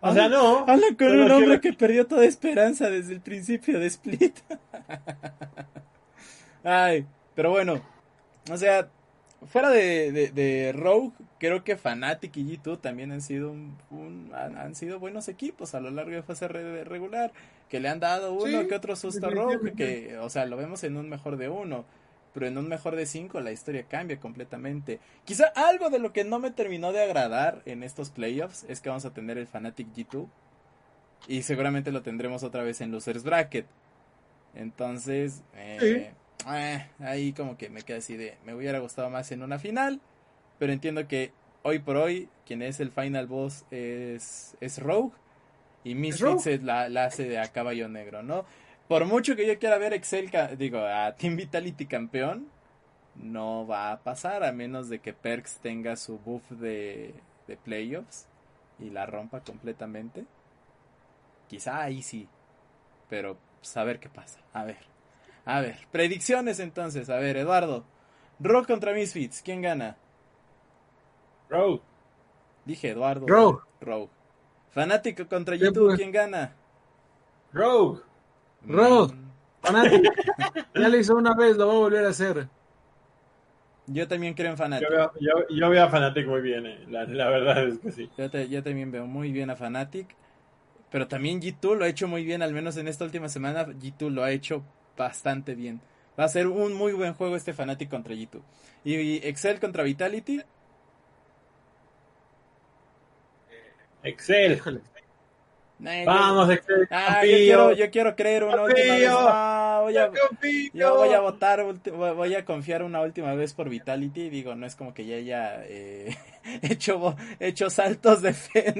O sea, no. Habla con un hombre quiero- que perdió toda esperanza desde el principio de Split. Ay, pero bueno. O sea, fuera de, de, de Rogue, creo que Fnatic y G2 también han sido un, un- han, han sido buenos equipos a lo largo de fase re- regular. Que le han dado uno Sí, que otro susto a Rogue, que, o sea, lo vemos en un mejor de uno. pero en un mejor de 5 la historia cambia completamente. Quizá algo de lo que no me terminó de agradar en estos playoffs es que vamos a tener el Fanatic G2 y seguramente lo tendremos otra vez en Losers Bracket. Entonces, eh, eh, ahí como que me queda así de, me hubiera gustado más en una final, pero entiendo que hoy por hoy quien es el final boss es, es Rogue y Misfits la, la hace de a caballo negro, ¿no? Por mucho que yo quiera ver Excel, digo, a Team Vitality campeón, no va a pasar a menos de que Perks tenga su buff de, de playoffs y la rompa completamente. Quizá ahí sí, pero pues, a ver qué pasa. A ver, a ver, predicciones entonces. A ver, Eduardo, Rogue contra Misfits, ¿quién gana? Rogue. Dije Eduardo. Rogue. Rogue. Fanático contra YouTube, ¿quién gana? Rogue. Rogue. Mm, Fanático. ya lo hizo una vez, lo va a volver a hacer. Yo también creo en Yo Fanatic. veo, yo, yo veo a Fnatic muy bien, eh. la, la verdad es que sí. Yo, te- yo también veo muy bien a Fanatic. Pero también G2 lo ha hecho muy bien, al menos en esta última semana G2 lo ha hecho bastante bien. Va a ser un muy buen juego este Fanatic contra G2. Y, y Excel contra Vitality, Excel. Yo- Vamos, Excel. Ah, yo confío. quiero, yo quiero creer una última vez. Confío. Voy a, Yo confío. yo voy a votar, voy a confiar una última vez por Vitality. Digo, no es como que ya haya eh, hecho, hecho saltos de fe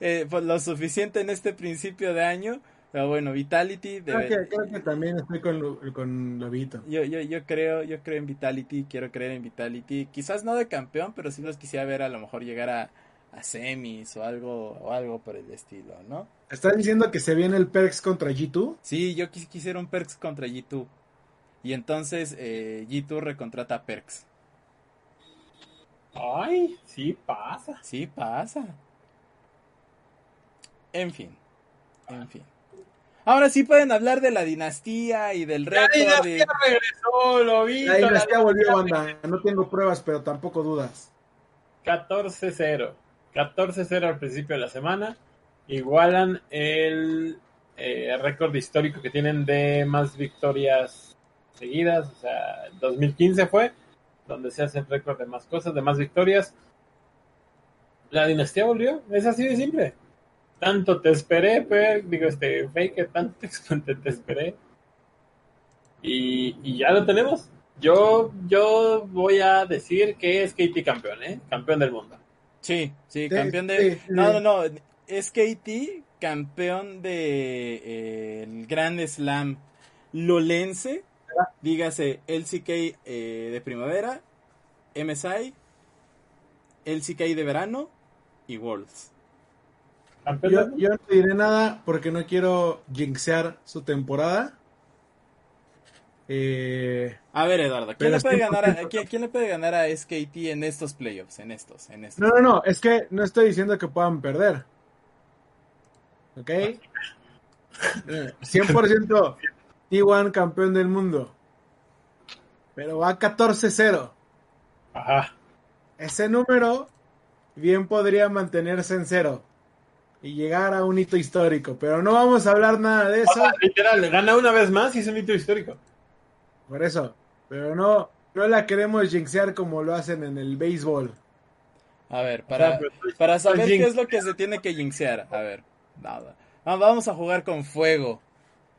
eh, por lo suficiente en este principio de año. Pero bueno, Vitality Creo que, creo que también estoy con, Lo- con Lobito. Yo, yo, yo creo, yo creo en Vitality, quiero creer en Vitality. Quizás no de campeón, pero sí los quisiera ver a lo mejor llegar a, a semis o algo, o algo por el estilo, ¿no? ¿Estás diciendo que se viene el Perks contra G2? Sí, yo quis- quisiera un Perks contra G2. Y entonces eh, G2 recontrata a Perks. Ay, sí pasa. Sí, pasa. En fin, en fin. Ahora sí pueden hablar de la dinastía y del La récord. y- dinastía regresó, lo vi. La dinastía volvió, banda. No tengo pruebas, pero tampoco dudas. 14-0. 14-0 al principio de la semana. Igualan el eh, récord histórico que tienen de más victorias seguidas. O sea, 2015 fue donde se hace el récord de más cosas, de más victorias. La dinastía volvió. Es así de simple. Tanto te esperé, pero, digo, este, fake, tanto te, te esperé. Y, y ya lo tenemos. Yo, yo voy a decir que es Katie campeón, ¿eh? Campeón del mundo. Sí, sí, Sí, campeón de... sí, sí. No, no, no, es KT, campeón de eh, el Grand Slam Lolense, dígase LCK eh, de primavera, MSI, LCK de verano y Worlds. Yo, yo no te diré nada porque no quiero jinxear su temporada. Eh, A ver, Eduardo, ¿quién, le puede, ganar a, contento. ¿quién, quién le puede ganar a SKT en estos playoffs? En estos, en estos. no, no, no, es que no estoy diciendo que puedan perder. ¿Ok? Eh, 100% T1 campeón del mundo. Pero va 14-0. Ajá. Ese número bien podría mantenerse en cero y llegar a un hito histórico, pero no vamos a hablar nada de O eso, sea, literal, gana una vez más y es un hito histórico. por eso, pero no, no la queremos jinxear como lo hacen en el béisbol. A ver, para, sea, pues, para saber jinx. qué es lo que se tiene que jinxear. A ver, nada. Ah, Vamos a jugar con fuego.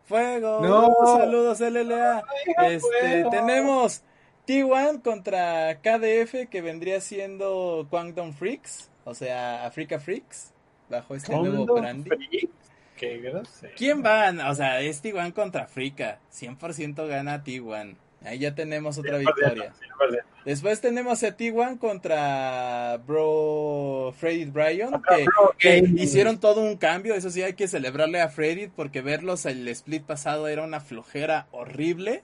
Fuego. No. Saludos, LLA. Este, tenemos T1 contra KDF, que vendría siendo Quangdom Freaks, o sea, Africa Freaks, bajo este nuevo branding. Freak. Qué grosero. ¿Quién va? O sea, es T1 contra Africa. 100% gana T1. Ahí ya tenemos otra victoria. 100%. Después tenemos a T1 contra Bro Freddy Bryan, que, Bro que Gaming. hicieron todo un cambio. Eso sí, hay que celebrarle a Freddy porque verlos el split pasado era una flojera horrible.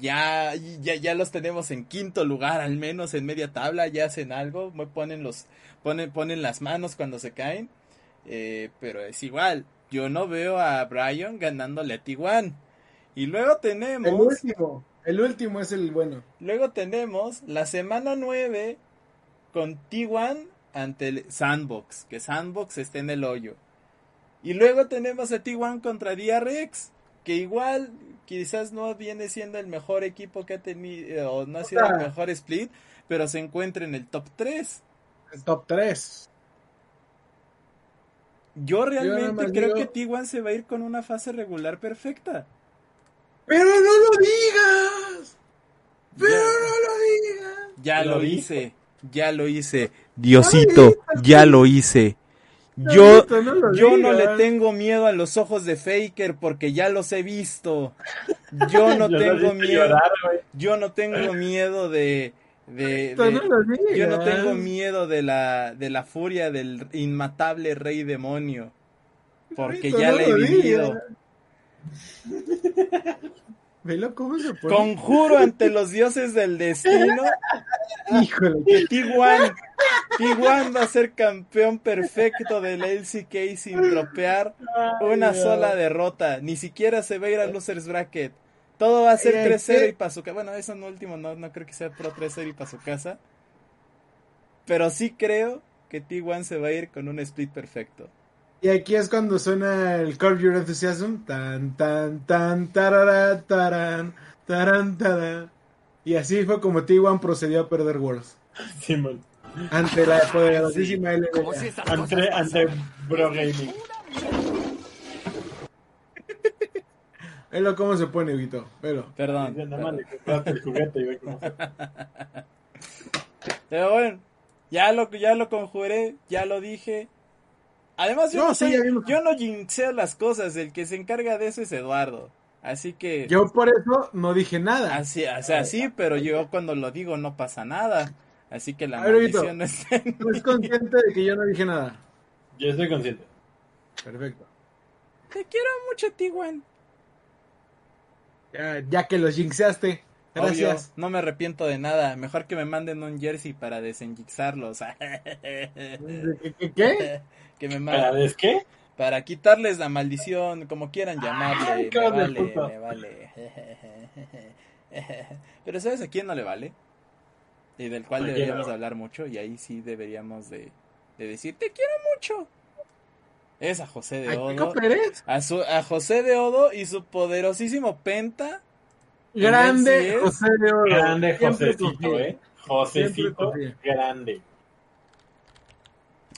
Ya, ya, ya los tenemos en quinto lugar, al menos en media tabla, ya hacen algo, me ponen los, ponen, ponen las manos cuando se caen. Eh, pero es igual, yo no veo a Bryan ganándole a T1. Y luego tenemos. El último, el último es el bueno. Luego tenemos la semana 9 con T1 ante el Sandbox, que Sandbox está en el hoyo. Y luego tenemos a T1 contra DRX, que igual quizás no viene siendo el mejor equipo que ha tenido, o no ha sido el mejor split, pero se encuentra en el top 3. El top 3. Yo realmente creo digo- que T1 se va a ir con una fase regular perfecta. Pero no lo digas. Pero Ya. no lo digas. Ya Lo lo dijo. hice, ya lo hice. Diosito, ya lo hice. Yo, no yo no le tengo miedo a los ojos de Faker porque ya los he visto. Yo no Yo tengo miedo. llorar. Yo no tengo miedo de, de, no digas. yo no tengo miedo de la, de la furia del inmatable rey demonio. Porque Diosito, ya no la he vivido. digas. Velo cómo se pone. Conjuro ante los dioses del destino Híjole. que T1, T1 va a ser campeón perfecto del LCK sin dropear una sola derrota. Ni siquiera se va a ir al Losers Bracket. Todo va a ser Eh, 3-0 ¿qué? y para su casa. Bueno, eso no último, no, no creo que sea pro 3-0 y para su casa. Pero sí creo que T1 se va a ir con un split perfecto. Y aquí es cuando suena el Curb Your Enthusiasm. Tan, tan, tan, tarara, taran, taran, taran. Y así fue como T1 procedió a perder Worlds. Simón. Ante la poderosísima si LBA. estas cosas Ante, ante pasaran. Bro Velo cómo se pone. Velo. Perdón. Dice, Nada más le compraste el juguete y ve cómo se- Pero bueno, ya lo, ya lo conjuré, ya lo dije. Además, yo No, no, sí, soy- yo no jinxeo las cosas, el que se encarga de eso es Eduardo. Así que, Yo por eso no dije nada. así, o sea, sí, pero yo cuando lo digo no pasa nada. Así que la ver, Vito. maldición no está en ¿No mí. es consciente de que yo no dije nada? Yo estoy consciente. Perfecto. Te quiero mucho, Tiwan. Ya, que los jinxeaste. Gracias. no me arrepiento de nada. Mejor que me manden un jersey para desenjixarlos. ¿Qué? qué, qué? que me ¿Para qué? Quitarles la maldición, como quieran llamarle. Ay, me vale, me vale. Pero ¿sabes a quién no le vale? Y del cual ¿A quién deberíamos no? hablar mucho, y ahí sí deberíamos de, de decir, te quiero mucho. Es a José de ¿A Odo. A, su, a José de Odo y su poderosísimo penta. Grande. José de Oro. Grande Josecito. ¿eh? Josecito, grande.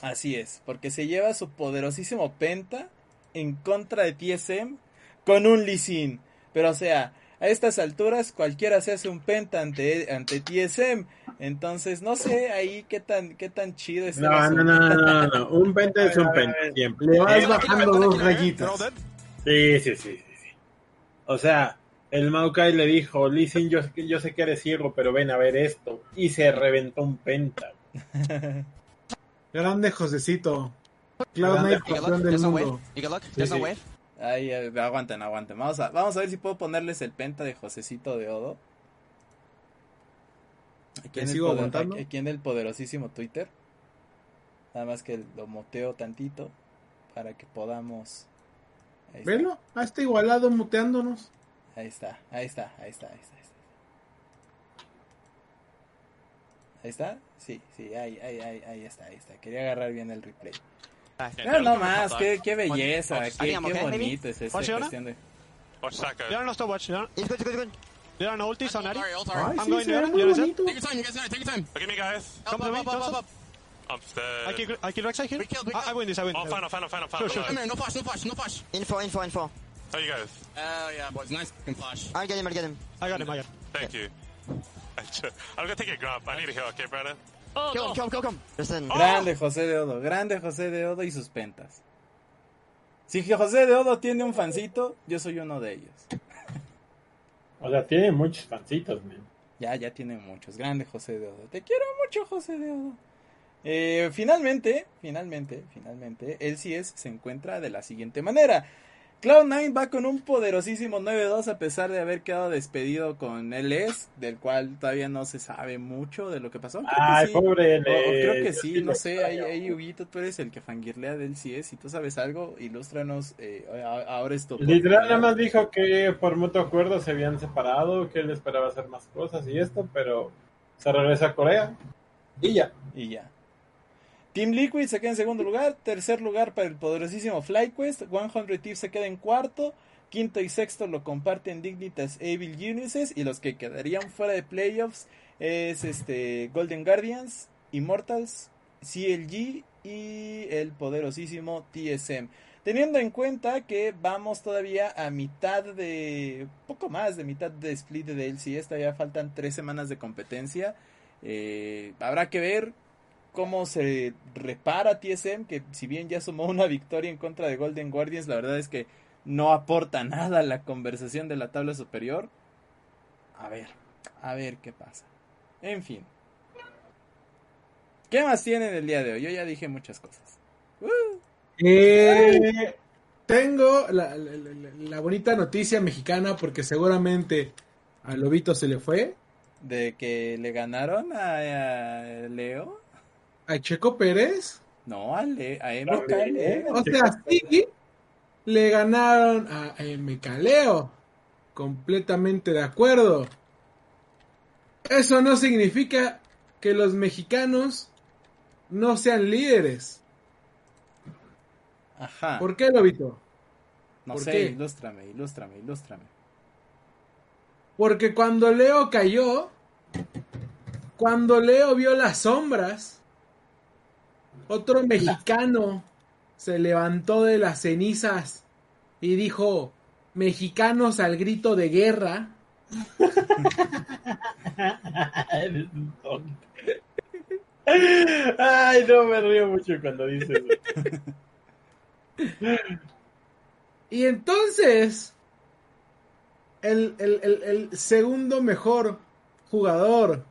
Así es, porque se lleva su poderosísimo penta en contra de TSM con un Lee Sin. Pero o sea, a estas alturas cualquiera se hace un penta ante, ante TSM. Entonces no sé ahí qué tan, qué tan chido es el No, no, no, no, no, no. Un penta es un penta, siempre. Le vas Eh, bajando dos rayitas. Sí, sí, sí, sí. O sea, el Maokai le dijo, Listen, yo, yo sé que eres ciego, pero ven a ver esto. Y se reventó un penta. Grande Josecito. Cloud. Knight, campeón del mundo. Ahí, aguanten, aguanten. Vamos a, vamos a ver si puedo ponerles el penta de Josecito de Odo. Aquí ¿Te en, sigo poder- aguantando? aquí en el poderosísimo Twitter. Nada más que lo moteo tantito para que podamos. Ahí está, Velo, ah, está igualado muteándonos. ahí está, ahí está, ahí está, ahí está. Ahí está, ¿Ahí está? Sí, sí, ahí, ahí, ahí, ahí está, ahí está. Quería agarrar bien el replay. No, no más, qué, qué belleza, I qué, bonito es esta cuestión de... Watch that guy. They are not stop watch. They are, It's good, it's good, it's good. they are no ultis on Addy. Sorry, ult, Ay, sorry. I'm sí, going. Take your time, you guys. Take your time. Look at me, guys. Up, Come to up, me, up, up, up, Johnson. up. Upstairs. I kill, I kill here. We killed, we I, I win this. I win. Oh, final, final, final, Sure, final. sure. Come here, no flash, no flash, no flash. Info, info, info. How you guys? Oh, yeah, boys. Nice fucking flash. I'll get him, I'll get him. I got him. I got him. Thank you. I'm gonna take a grab. I need a heal, okay, brother? Listen. Grande José de Odo, grande José de Odo y sus pentas. Si José de Odo tiene un fancito, yo soy uno de ellos. O sea, tiene muchos fancitos, man. Ya, ya tiene muchos. Grande José de Odo. Te quiero mucho, José de Odo. Eh, finalmente, finalmente, finalmente, el CS se encuentra de la siguiente manera. Cloud9 va con un poderosísimo 9-2 a pesar de haber quedado despedido con LS, del cual todavía no se sabe mucho de lo que pasó. Creo que Ay, sí. pobre O- o LS, creo que sí, no sé, ahí, ahí Huguito, tú eres el que fangirlea del CS, si tú sabes algo, ilústranos, eh, ahora es tu Literal nada más dijo que por mutuo acuerdo se habían separado, que él esperaba hacer más cosas y esto, pero se regresa a Corea y ya. Y ya. Team Liquid se queda en segundo lugar. Tercer lugar para el poderosísimo FlyQuest. 100 Thieves se queda en cuarto. Quinto y sexto lo comparten Dignitas Evil Geniuses y los que quedarían fuera de playoffs es este Golden Guardians, Immortals, CLG y el poderosísimo TSM. Teniendo en cuenta que vamos todavía a mitad de, poco más de mitad de split de DLC, todavía faltan tres semanas de competencia. Eh, habrá que ver cómo se repara TSM, que si bien ya sumó una victoria en contra de Golden Guardians, la verdad es que no aporta nada a la conversación de la tabla superior. A ver, a ver qué pasa. En fin. ¿Qué más tienen el día de hoy? Yo ya dije muchas cosas. Uh, Eh, tengo la, la- la- la bonita noticia mexicana porque seguramente a Lobito se le fue. de que le ganaron a, a Leo. A Checo Pérez. No, a, Le, a Leo. ¿eh? O sea, sí, le ganaron a Mecaleo. Completamente de acuerdo. Eso no significa que los mexicanos no sean líderes. Ajá. ¿Por qué, Lobito? no sé, qué? ilústrame, ilústrame, ilústrame. Porque cuando Leo cayó, cuando Leo vio las sombras, otro mexicano se levantó de las cenizas y dijo, mexicanos al grito de guerra. Ay, no me río mucho cuando dices eso. Y entonces, el, el- el- el segundo mejor jugador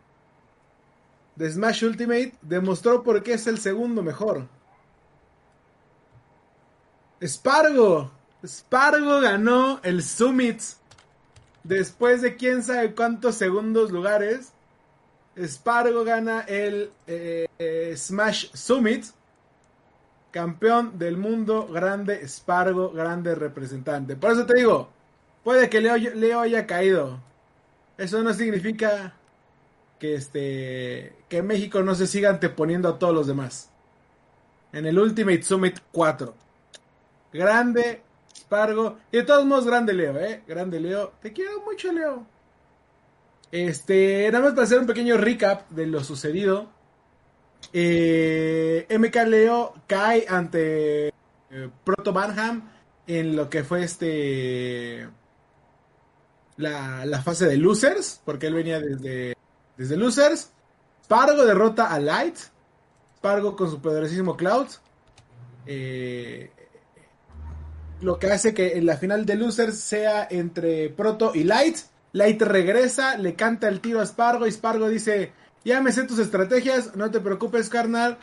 de Smash Ultimate demostró por qué es el segundo mejor. Spargo. Spargo ganó el Summit después de quién sabe cuántos segundos lugares. Spargo gana el eh, eh, Smash Summit. Campeón del mundo, grande Spargo, grande representante. Por eso te digo, puede que Leo, Leo haya caído. Eso no significa que este que México no se siga anteponiendo a todos los demás. En el Ultimate Summit 4. Grande Spargo. Y de todos modos, grande Leo, eh. Grande Leo. Te quiero mucho, Leo. Este, nada más para hacer un pequeño recap de lo sucedido. Eh, MK Leo cae ante eh, Proto Banham en lo que fue este la, la fase de losers, porque él venía desde, desde losers. Spargo derrota a Light. Spargo con su poderosísimo Cloud. Eh, lo que hace que en la final de losers sea entre Proto y Light. Light regresa, le canta el tiro a Spargo y Spargo dice, ya me sé tus estrategias, no te preocupes carnal.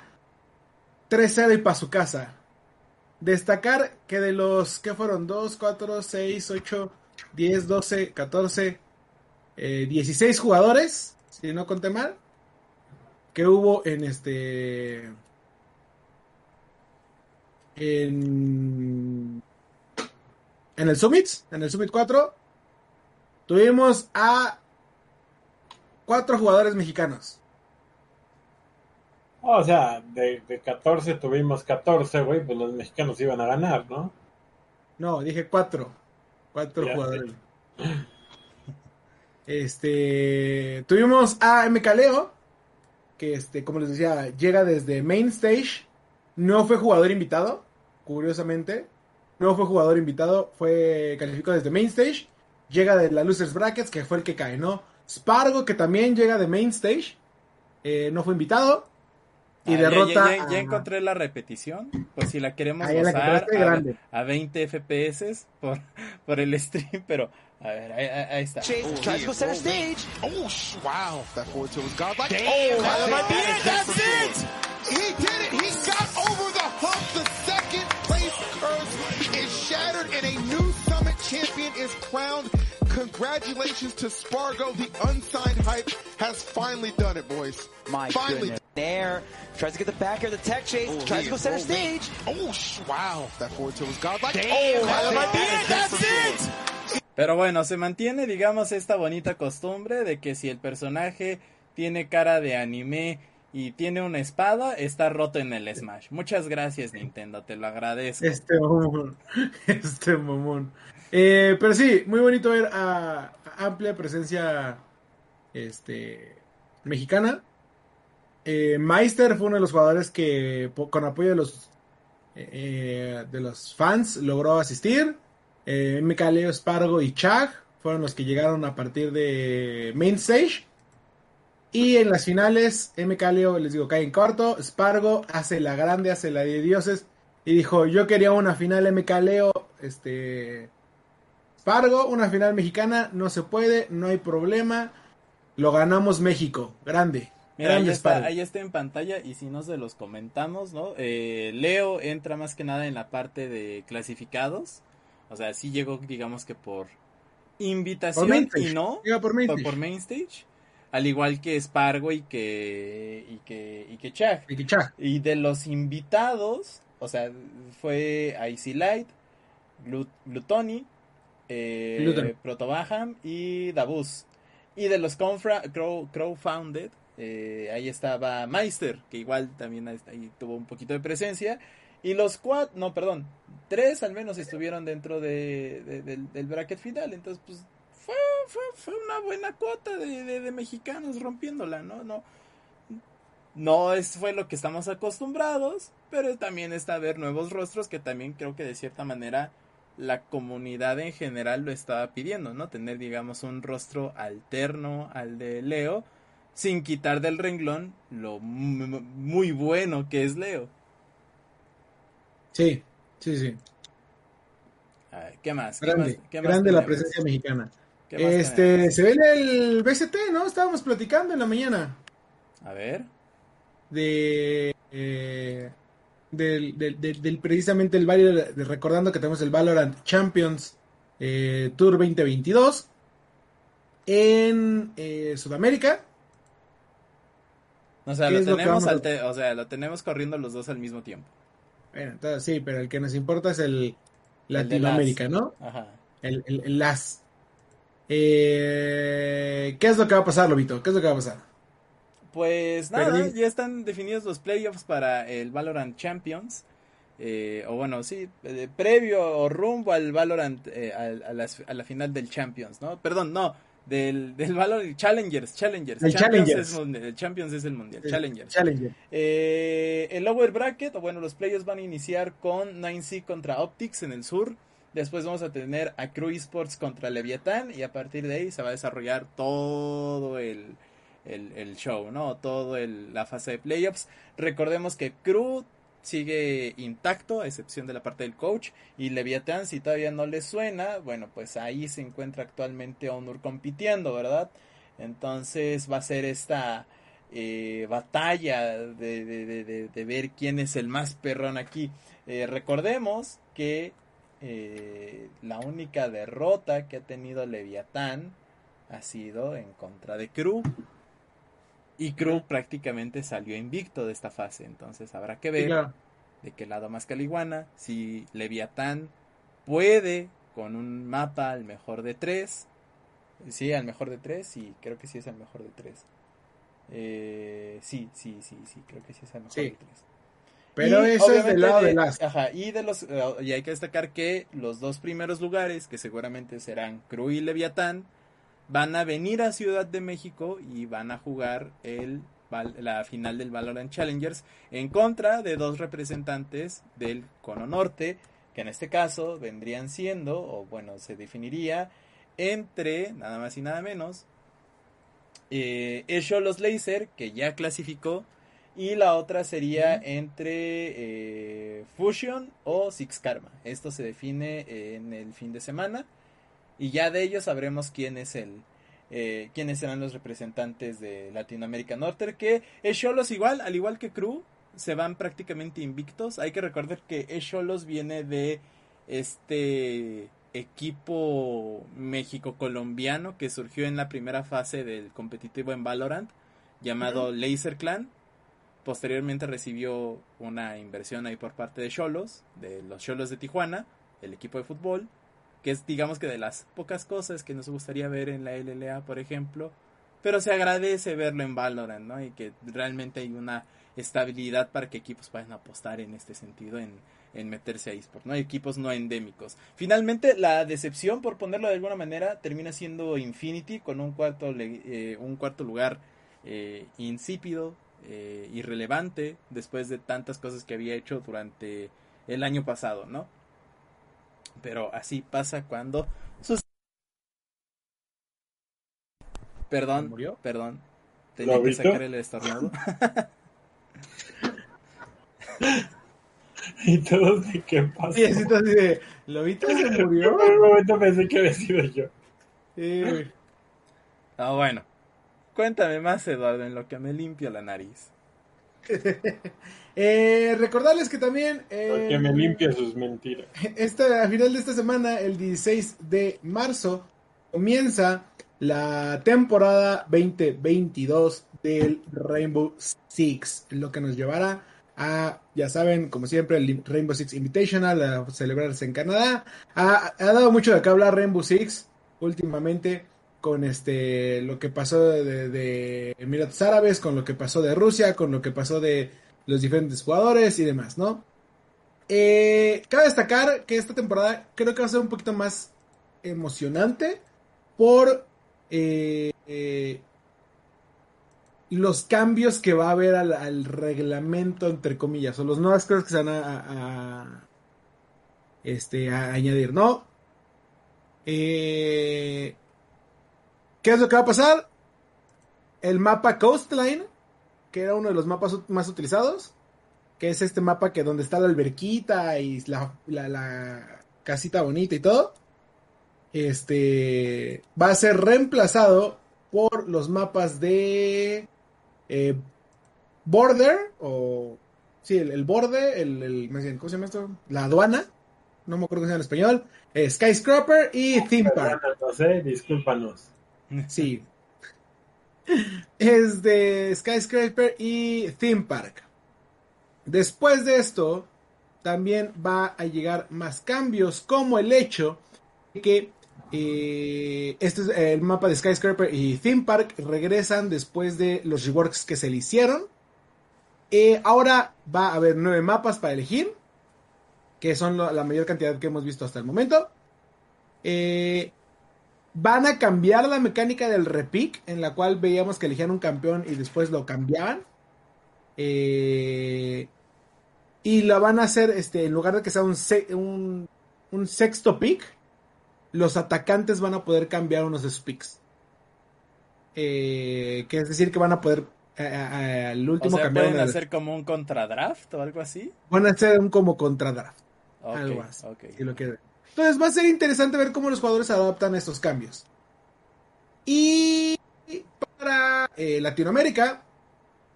3-0 y para su casa. Destacar que de los que fueron 2, 4, 6, 8, 10, 12, 14, eh, 16 jugadores, si no conté mal, que hubo en este... En, en el Summit, en el Summit 4, tuvimos a cuatro jugadores mexicanos. O sea, de, de 14 tuvimos 14, güey, pues los mexicanos iban a ganar, ¿no? No, dije cuatro. Cuatro Ya. jugadores. Este. Tuvimos a Mecaleo. Que este, como les decía, llega desde Main Stage. No fue jugador invitado. Curiosamente. No fue jugador invitado. Fue calificado desde Main Stage. Llega de la Losers Brackets, que fue el que cae, ¿no? Spargo, que también llega de Main Stage. eh, no fue invitado. Y Ah, derrota. Ya, ya- ya a- encontré la repetición. Pues si la queremos Ah, la a, a 20 FPS por, por el stream, pero a ver, ahí, ahí- ahí está. Chase oh, tries to go center oh, stage. Oh, wow. That forward tilt was godlike. Damn, oh, that might be that's it, that's it. He did it. He got over the hump. The second place curse is shattered and a new summit champion is crowned. Congratulations to Spargo. The unsigned hype has finally done it, boys. My Finally. goodness. There. Tries to get the back air, the tech chase. Oh, tries to go center rolling. stage. Oh, wow. That forward tilt was godlike. Damn, oh, that might be that's it, that's for it. Pero bueno, se mantiene, digamos, esta bonita costumbre de que si el personaje tiene cara de anime y tiene una espada, está roto en el Smash. Muchas gracias, Nintendo, te lo agradezco. Este mamón. Este mamón. Eh, pero sí, muy bonito ver a, amplia presencia este, mexicana. Eh, Meister fue uno de los jugadores que con apoyo de los eh, de los fans logró asistir. Eh, MK Leo, Spargo y Chag fueron los que llegaron a partir de Main Stage. Y en las finales, MK Leo, les digo, cae en corto. Spargo hace la grande, hace la de dioses. Y dijo, yo quería una final MK Leo, este... Spargo, una final mexicana, no se puede, no hay problema. Lo ganamos México, grande. Mira, ahí está, ahí está en pantalla y si no se los comentamos, ¿no? Eh, Leo entra más que nada en la parte de clasificados. O sea, sí llegó, digamos que por invitación Por y no Llega por main por, por main stage. Al igual que Spargo y que y que y que Chag. Y que Chag. Y de los invitados, o sea, fue Icy Light, Glut- Glutoni, eh. Protobaham y Dabus. Y de los confra- crow, crowdfunded, eh, ahí estaba Meister, que igual también ahí, ahí tuvo un poquito de presencia. Y los cuatro, no, perdón, tres al menos estuvieron dentro de, de- del, bracket final. Entonces, pues, fue, fue, una buena cuota de, de- mexicanos rompiéndola, ¿no? No, no es, fue lo que estamos acostumbrados, pero también está ver nuevos rostros que también creo que de cierta manera la comunidad en general lo estaba pidiendo, ¿no? Tener, digamos, un rostro alterno al de Leo, sin quitar del renglón lo mu- mu- muy bueno que es Leo. Sí, sí, sí. A ver, ¿qué más? ¿Qué Grande, más- qué más grande la presencia mexicana. ¿Qué más Este, se ve el BCT, ¿no? Estábamos platicando en la mañana A ver. de, eh, del, del- del- del- precisamente el Valor- de- recordando que tenemos el Valorant Champions eh, Tour 2022 en eh, Sudamérica. O sea, ¿Qué lo tenemos, vamos a- alte- o sea, lo tenemos corriendo los dos al mismo tiempo. Bueno, entonces sí, pero el que nos importa es el Latinoamérica. ¿no? Ajá. El, el- el LAS. Eh, ¿Qué es lo que va a pasar, Lobito? ¿Qué es lo que va a pasar? Pues nada, Perdí. ya están definidos los playoffs para el Valorant Champions. Eh, o bueno, sí, eh, previo o rumbo al Valorant, eh, a, las- a la final del Champions, ¿no? Perdón, no, del, del Valorant Challengers, Challengers. El Champions Challengers. Es mundial, el Champions es el mundial, El Challengers. Challenger. Eh, el lower bracket, o bueno, los playoffs van a iniciar con 9C contra Optics en el sur. Después vamos a tener a Crew Esports contra Leviatán. Y a partir de ahí se va a desarrollar todo el, el, el show, ¿no? Todo el, la fase de playoffs. Recordemos que Crew sigue intacto, a excepción de la parte del coach. Y Leviatán, si todavía no le suena, bueno, pues ahí se encuentra actualmente Honor compitiendo, ¿verdad? Entonces va a ser esta eh, batalla de, de- de- de- de ver quién es el más perrón aquí. Eh, recordemos que eh, la única derrota que ha tenido Leviatán ha sido en contra de Crew. Y Crew prácticamente salió invicto de esta fase. Entonces habrá que Sí, ver claro. de qué lado más caliguana. Si Leviatán puede con un mapa al mejor de tres. Sí, al mejor de tres. Y creo que sí es el mejor de tres. Eh, sí, sí, sí, sí, creo que sí es el mejor Sí. de tres. Pero Y, eso es del lado de- de las. Ajá, y de los eh, y hay que destacar que los dos primeros lugares, que seguramente serán Crew y Leviatán, van a venir a Ciudad de México y van a jugar el la final del Valorant Challengers en contra de dos representantes del Cono Norte, que en este caso vendrían siendo, o bueno, se definiría entre nada más y nada menos eh, Laser, que ya clasificó, y la otra sería entre eh, Fusion o Six Karma. Esto se define en el fin de semana. Y ya de ellos sabremos quién es el. eh, quiénes serán los representantes de Latinoamérica Norte. Que Cholos igual, al igual que Crew, se van prácticamente invictos. Hay que recordar que Cholos viene de este equipo México-colombiano que surgió en la primera fase del competitivo en Valorant, llamado Laser Clan. Posteriormente recibió una inversión ahí por parte de Cholos, de los Cholos de Tijuana, el equipo de fútbol, que es digamos que de las pocas cosas que nos gustaría ver en la LLA, por ejemplo, pero se agradece verlo en Valorant, ¿no? Y que realmente hay una estabilidad para que equipos puedan apostar en este sentido en, en meterse a eSport, ¿no? Equipos no endémicos. Finalmente, la decepción, por ponerlo de alguna manera, termina siendo Infinity con un cuarto, eh, un cuarto lugar eh, insípido, eh, irrelevante, después de tantas cosas que había hecho durante el año pasado, ¿no? Pero así pasa cuando sus... Perdón, ¿Murió? perdón. Tenía que sacar el estornudo. Y todos de qué pasó. Sí, así, de, ¿Lobito se murió? En un momento pensé que había sido yo. Sí, güey. Ah, bueno. Cuéntame más, Eduardo, en lo que me limpio la nariz. Eh, recordarles que también eh, Porque me limpia sus mentiras. esta, a final de esta semana, el 16 de marzo, comienza la temporada 2022 del Rainbow Six, lo que nos llevará a, ya saben, como siempre, el Rainbow Six Invitational a celebrarse en Canadá. Ha, ha dado mucho de qué hablar Rainbow Six últimamente con este lo que pasó de, de Emiratos Árabes, con lo que pasó de Rusia, con lo que pasó de los diferentes jugadores y demás, ¿no? Eh, cabe destacar que esta temporada creo que va a ser un poquito más emocionante por eh, eh, los cambios que va a haber al, reglamento, entre comillas, o las nuevas cosas que se van a, a- a, este, a añadir, ¿no? Eh, ¿Qué es lo que va a pasar? El mapa Coastline, que era uno de los mapas más utilizados, que es este mapa que donde está la alberquita y la, la- la casita bonita y todo, este va a ser reemplazado por los mapas de eh, Border o sí, el, el borde, el, el- ¿cómo se llama esto? La aduana, no me acuerdo cómo se llama en español, eh, Skyscraper y Theme Park. Perdónanos, eh, discúlpanos. Sí. Es de Skyscraper y Theme Park. Después de esto, también va a llegar más cambios, como el hecho de que eh, este es el mapa de Skyscraper y Theme Park regresan después de los reworks que se le hicieron. Eh, ahora va a haber nueve mapas para elegir, que son la mayor cantidad que hemos visto hasta el momento. Eh, Van a cambiar la mecánica del repick, en la cual veíamos que elegían un campeón y después lo cambiaban. Eh, y lo van a hacer, este, en lugar de que sea un, un, un sexto pick, los atacantes van a poder cambiar unos de sus picks. Eh, que es decir, que van a poder eh, eh, al O último sea, cambiar pueden hacer como un contradraft o algo así. Van a hacer un como contra draft. Ok, Algo así, si lo quieren. Entonces va a ser interesante ver cómo los jugadores adaptan a estos cambios. Y para eh, Latinoamérica,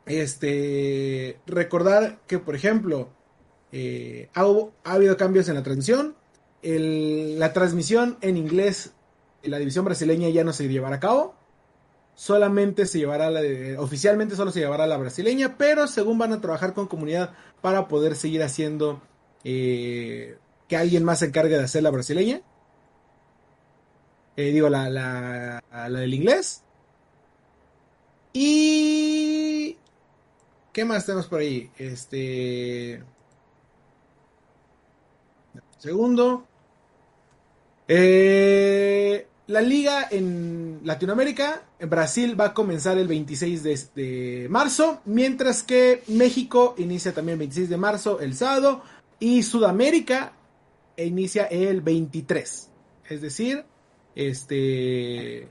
este, recordar que, por ejemplo, eh, ha, habido cambios en la transmisión. La transmisión en inglés en la división brasileña ya no se llevará a cabo. Solamente se llevará la de- oficialmente solo se llevará la brasileña, pero según van a trabajar con comunidad para poder seguir haciendo eh, que alguien más se encargue de hacer la brasileña. Eh, digo, la, del inglés. Y... ¿Qué más tenemos por ahí? Este... Segundo. Eh, la liga en Latinoamérica, en Brasil va a comenzar el 26 de, de marzo, mientras que México inicia también el 26 de marzo, el sábado, y Sudamérica inicia el 23. Es decir, este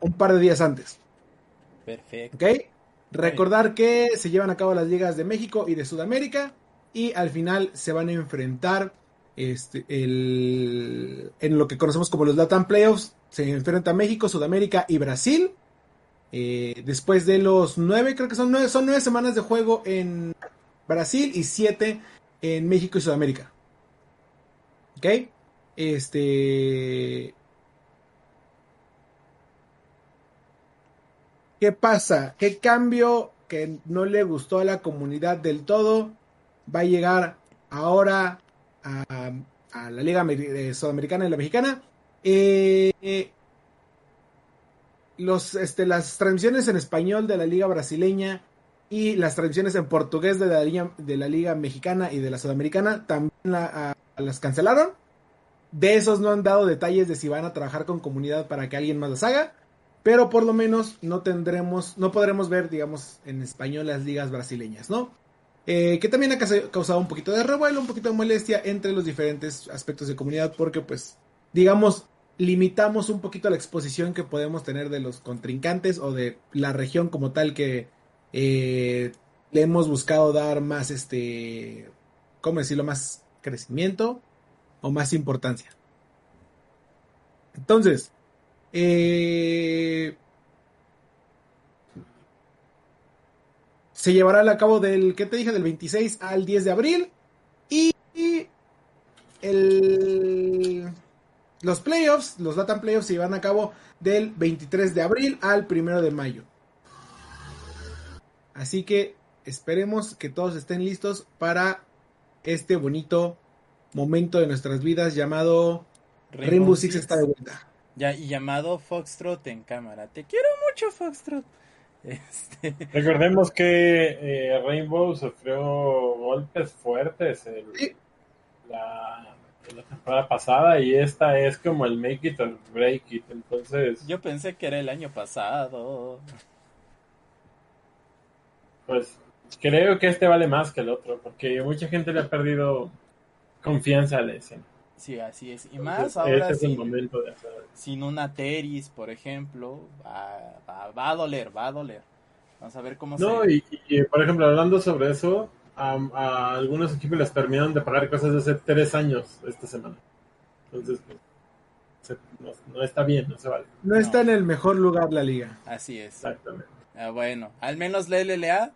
un par de días antes. Perfecto. ¿Ok? Recordar que se llevan a cabo las ligas de México y de Sudamérica y al final se van a enfrentar este, el, en lo que conocemos como los Latam Playoffs. Se enfrenta México, Sudamérica y Brasil. Eh, después de los nueve, creo que son nueve, son nueve semanas de juego en Brasil y siete en México y Sudamérica. ¿Ok? Este. ¿Qué pasa? ¿Qué cambio que no le gustó a la comunidad del todo va a llegar ahora a, la Liga eh, Sudamericana y la Mexicana? Eh, los, este, las transmisiones en español de la Liga Brasileña Y las transmisiones en portugués de la liga, mexicana y de la sudamericana también las cancelaron. De esos no han dado detalles de si van a trabajar con comunidad para que alguien más las haga. Pero por lo menos no tendremos, no podremos ver, digamos, en español las ligas brasileñas, ¿no? Eh, que también ha causa- causado un poquito de revuelo, un poquito de molestia entre los diferentes aspectos de comunidad, porque pues, digamos, limitamos un poquito la exposición que podemos tener de los contrincantes o de la región como tal que eh, le hemos buscado dar más, este, ¿cómo decirlo? Más crecimiento o más importancia. Entonces, eh, se llevará a cabo del, ¿qué te dije? Del 26 al 10 de abril. Y, el, los playoffs, los Latam Playoffs se llevan a cabo del 23 de abril al 1 de mayo. Así que esperemos que todos estén listos para este bonito momento de nuestras vidas llamado Rainbow, Six está de vuelta. Ya, y llamado Foxtrot en cámara. Te quiero mucho, Foxtrot. Este, Recordemos que eh, Rainbow sufrió golpes fuertes el- Sí. la, la temporada pasada y esta es como el make it or break it. Entonces, yo pensé que era el año pasado. Pues creo que este vale más que el otro porque mucha gente le ha perdido confianza a la escena. Sí, así es. Y Entonces, más ahora este es el sin, momento de hacer. sin una Teris, por ejemplo, va, va- va a doler, va a doler. Vamos a ver cómo No, se... y, y, por ejemplo, hablando sobre eso, a, a algunos equipos les terminaron de pagar cosas de hace tres años esta semana. Entonces, pues, se- no, no está bien, no se vale. No está en el mejor lugar la liga. Así es. Exactamente. Ah, bueno, al menos la LLA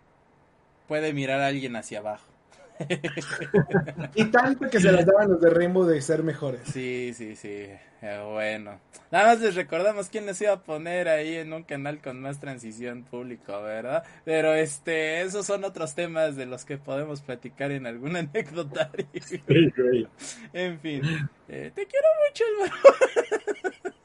puede mirar a alguien hacia abajo. Y tanto que se las daban los de Rainbow de ser mejores. Sí, sí, sí. Eh, bueno. Nada más les recordamos quién les iba a poner ahí en un canal con más transición público, ¿verdad? Pero este, esos son otros temas de los que podemos platicar en algún anecdotario. Sí. En fin. eh, te quiero mucho, hermano.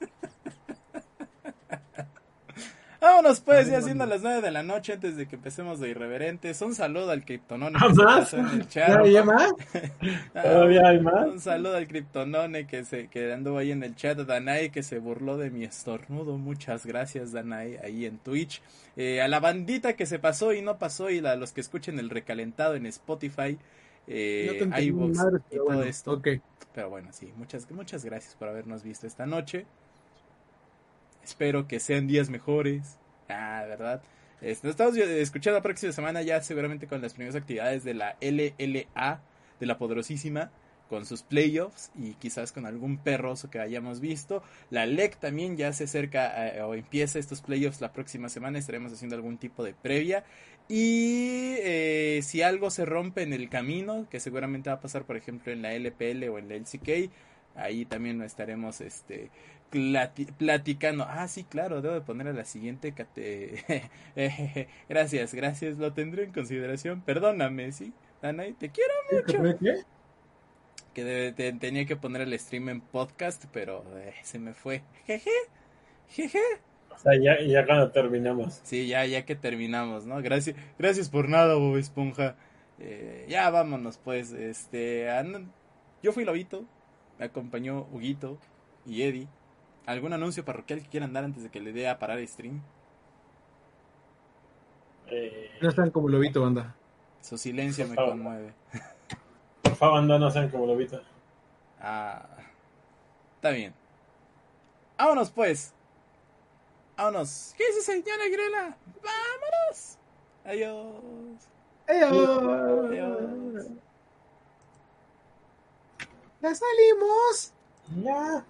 Vámonos pues, ya siendo las 9 de la noche antes de que empecemos de irreverentes. Un saludo al Kryptonone se ¿Más? en el chat. ¿Ya, ya más? Ah, ¿Todavía hay más? Un saludo al Kryptonone que se que anduvo ahí en el chat, Danai que se burló de mi estornudo. Muchas gracias, Danai, ahí en Twitch. Eh, a la bandita que se pasó y no pasó y a los que escuchen el recalentado en Spotify, eh, No iVoox y todo bueno, esto. ok. Pero bueno, sí, muchas, muchas gracias por habernos visto esta noche. Espero que sean días mejores. Ah, ¿verdad? Este, nos estamos escuchando la próxima semana ya seguramente con las primeras actividades de la LLA, de la poderosísima, con sus playoffs y quizás con algún perroso que hayamos visto. La LEC también ya se acerca eh, o empieza estos playoffs la próxima semana, estaremos haciendo algún tipo de previa. Y eh, si algo se rompe en el camino, que seguramente va a pasar por ejemplo en la LPL o en la LCK, ahí también estaremos este plati- platicando. Ah, sí, claro, debo de poner a la siguiente cate... gracias, gracias, lo tendré en consideración. Perdóname, sí. Danai, te quiero mucho. ¿Qué? Que debe- te- tenía que poner el stream en podcast, pero eh, se me fue. Jeje. Jeje. O sea, ya, ya cuando terminamos. Sí, ya, ya que terminamos, ¿no? Gracias, gracias por nada, Bob Esponja. Eh, ya vámonos, pues. Este, andan- yo fui Lobito, me acompañó Huguito y Eddie. ¿Algún anuncio parroquial que quieran dar antes de que le dé a parar el stream? Eh, No están como lobito, banda. Su silencio me conmueve. por favor, anda, no sean como lobito. Ah, está bien. Vámonos, pues. Vámonos. ¿Qué dice señora Grela? Vámonos. Adiós. ¡Adiós! Adiós. ¡Ya salimos! Ya.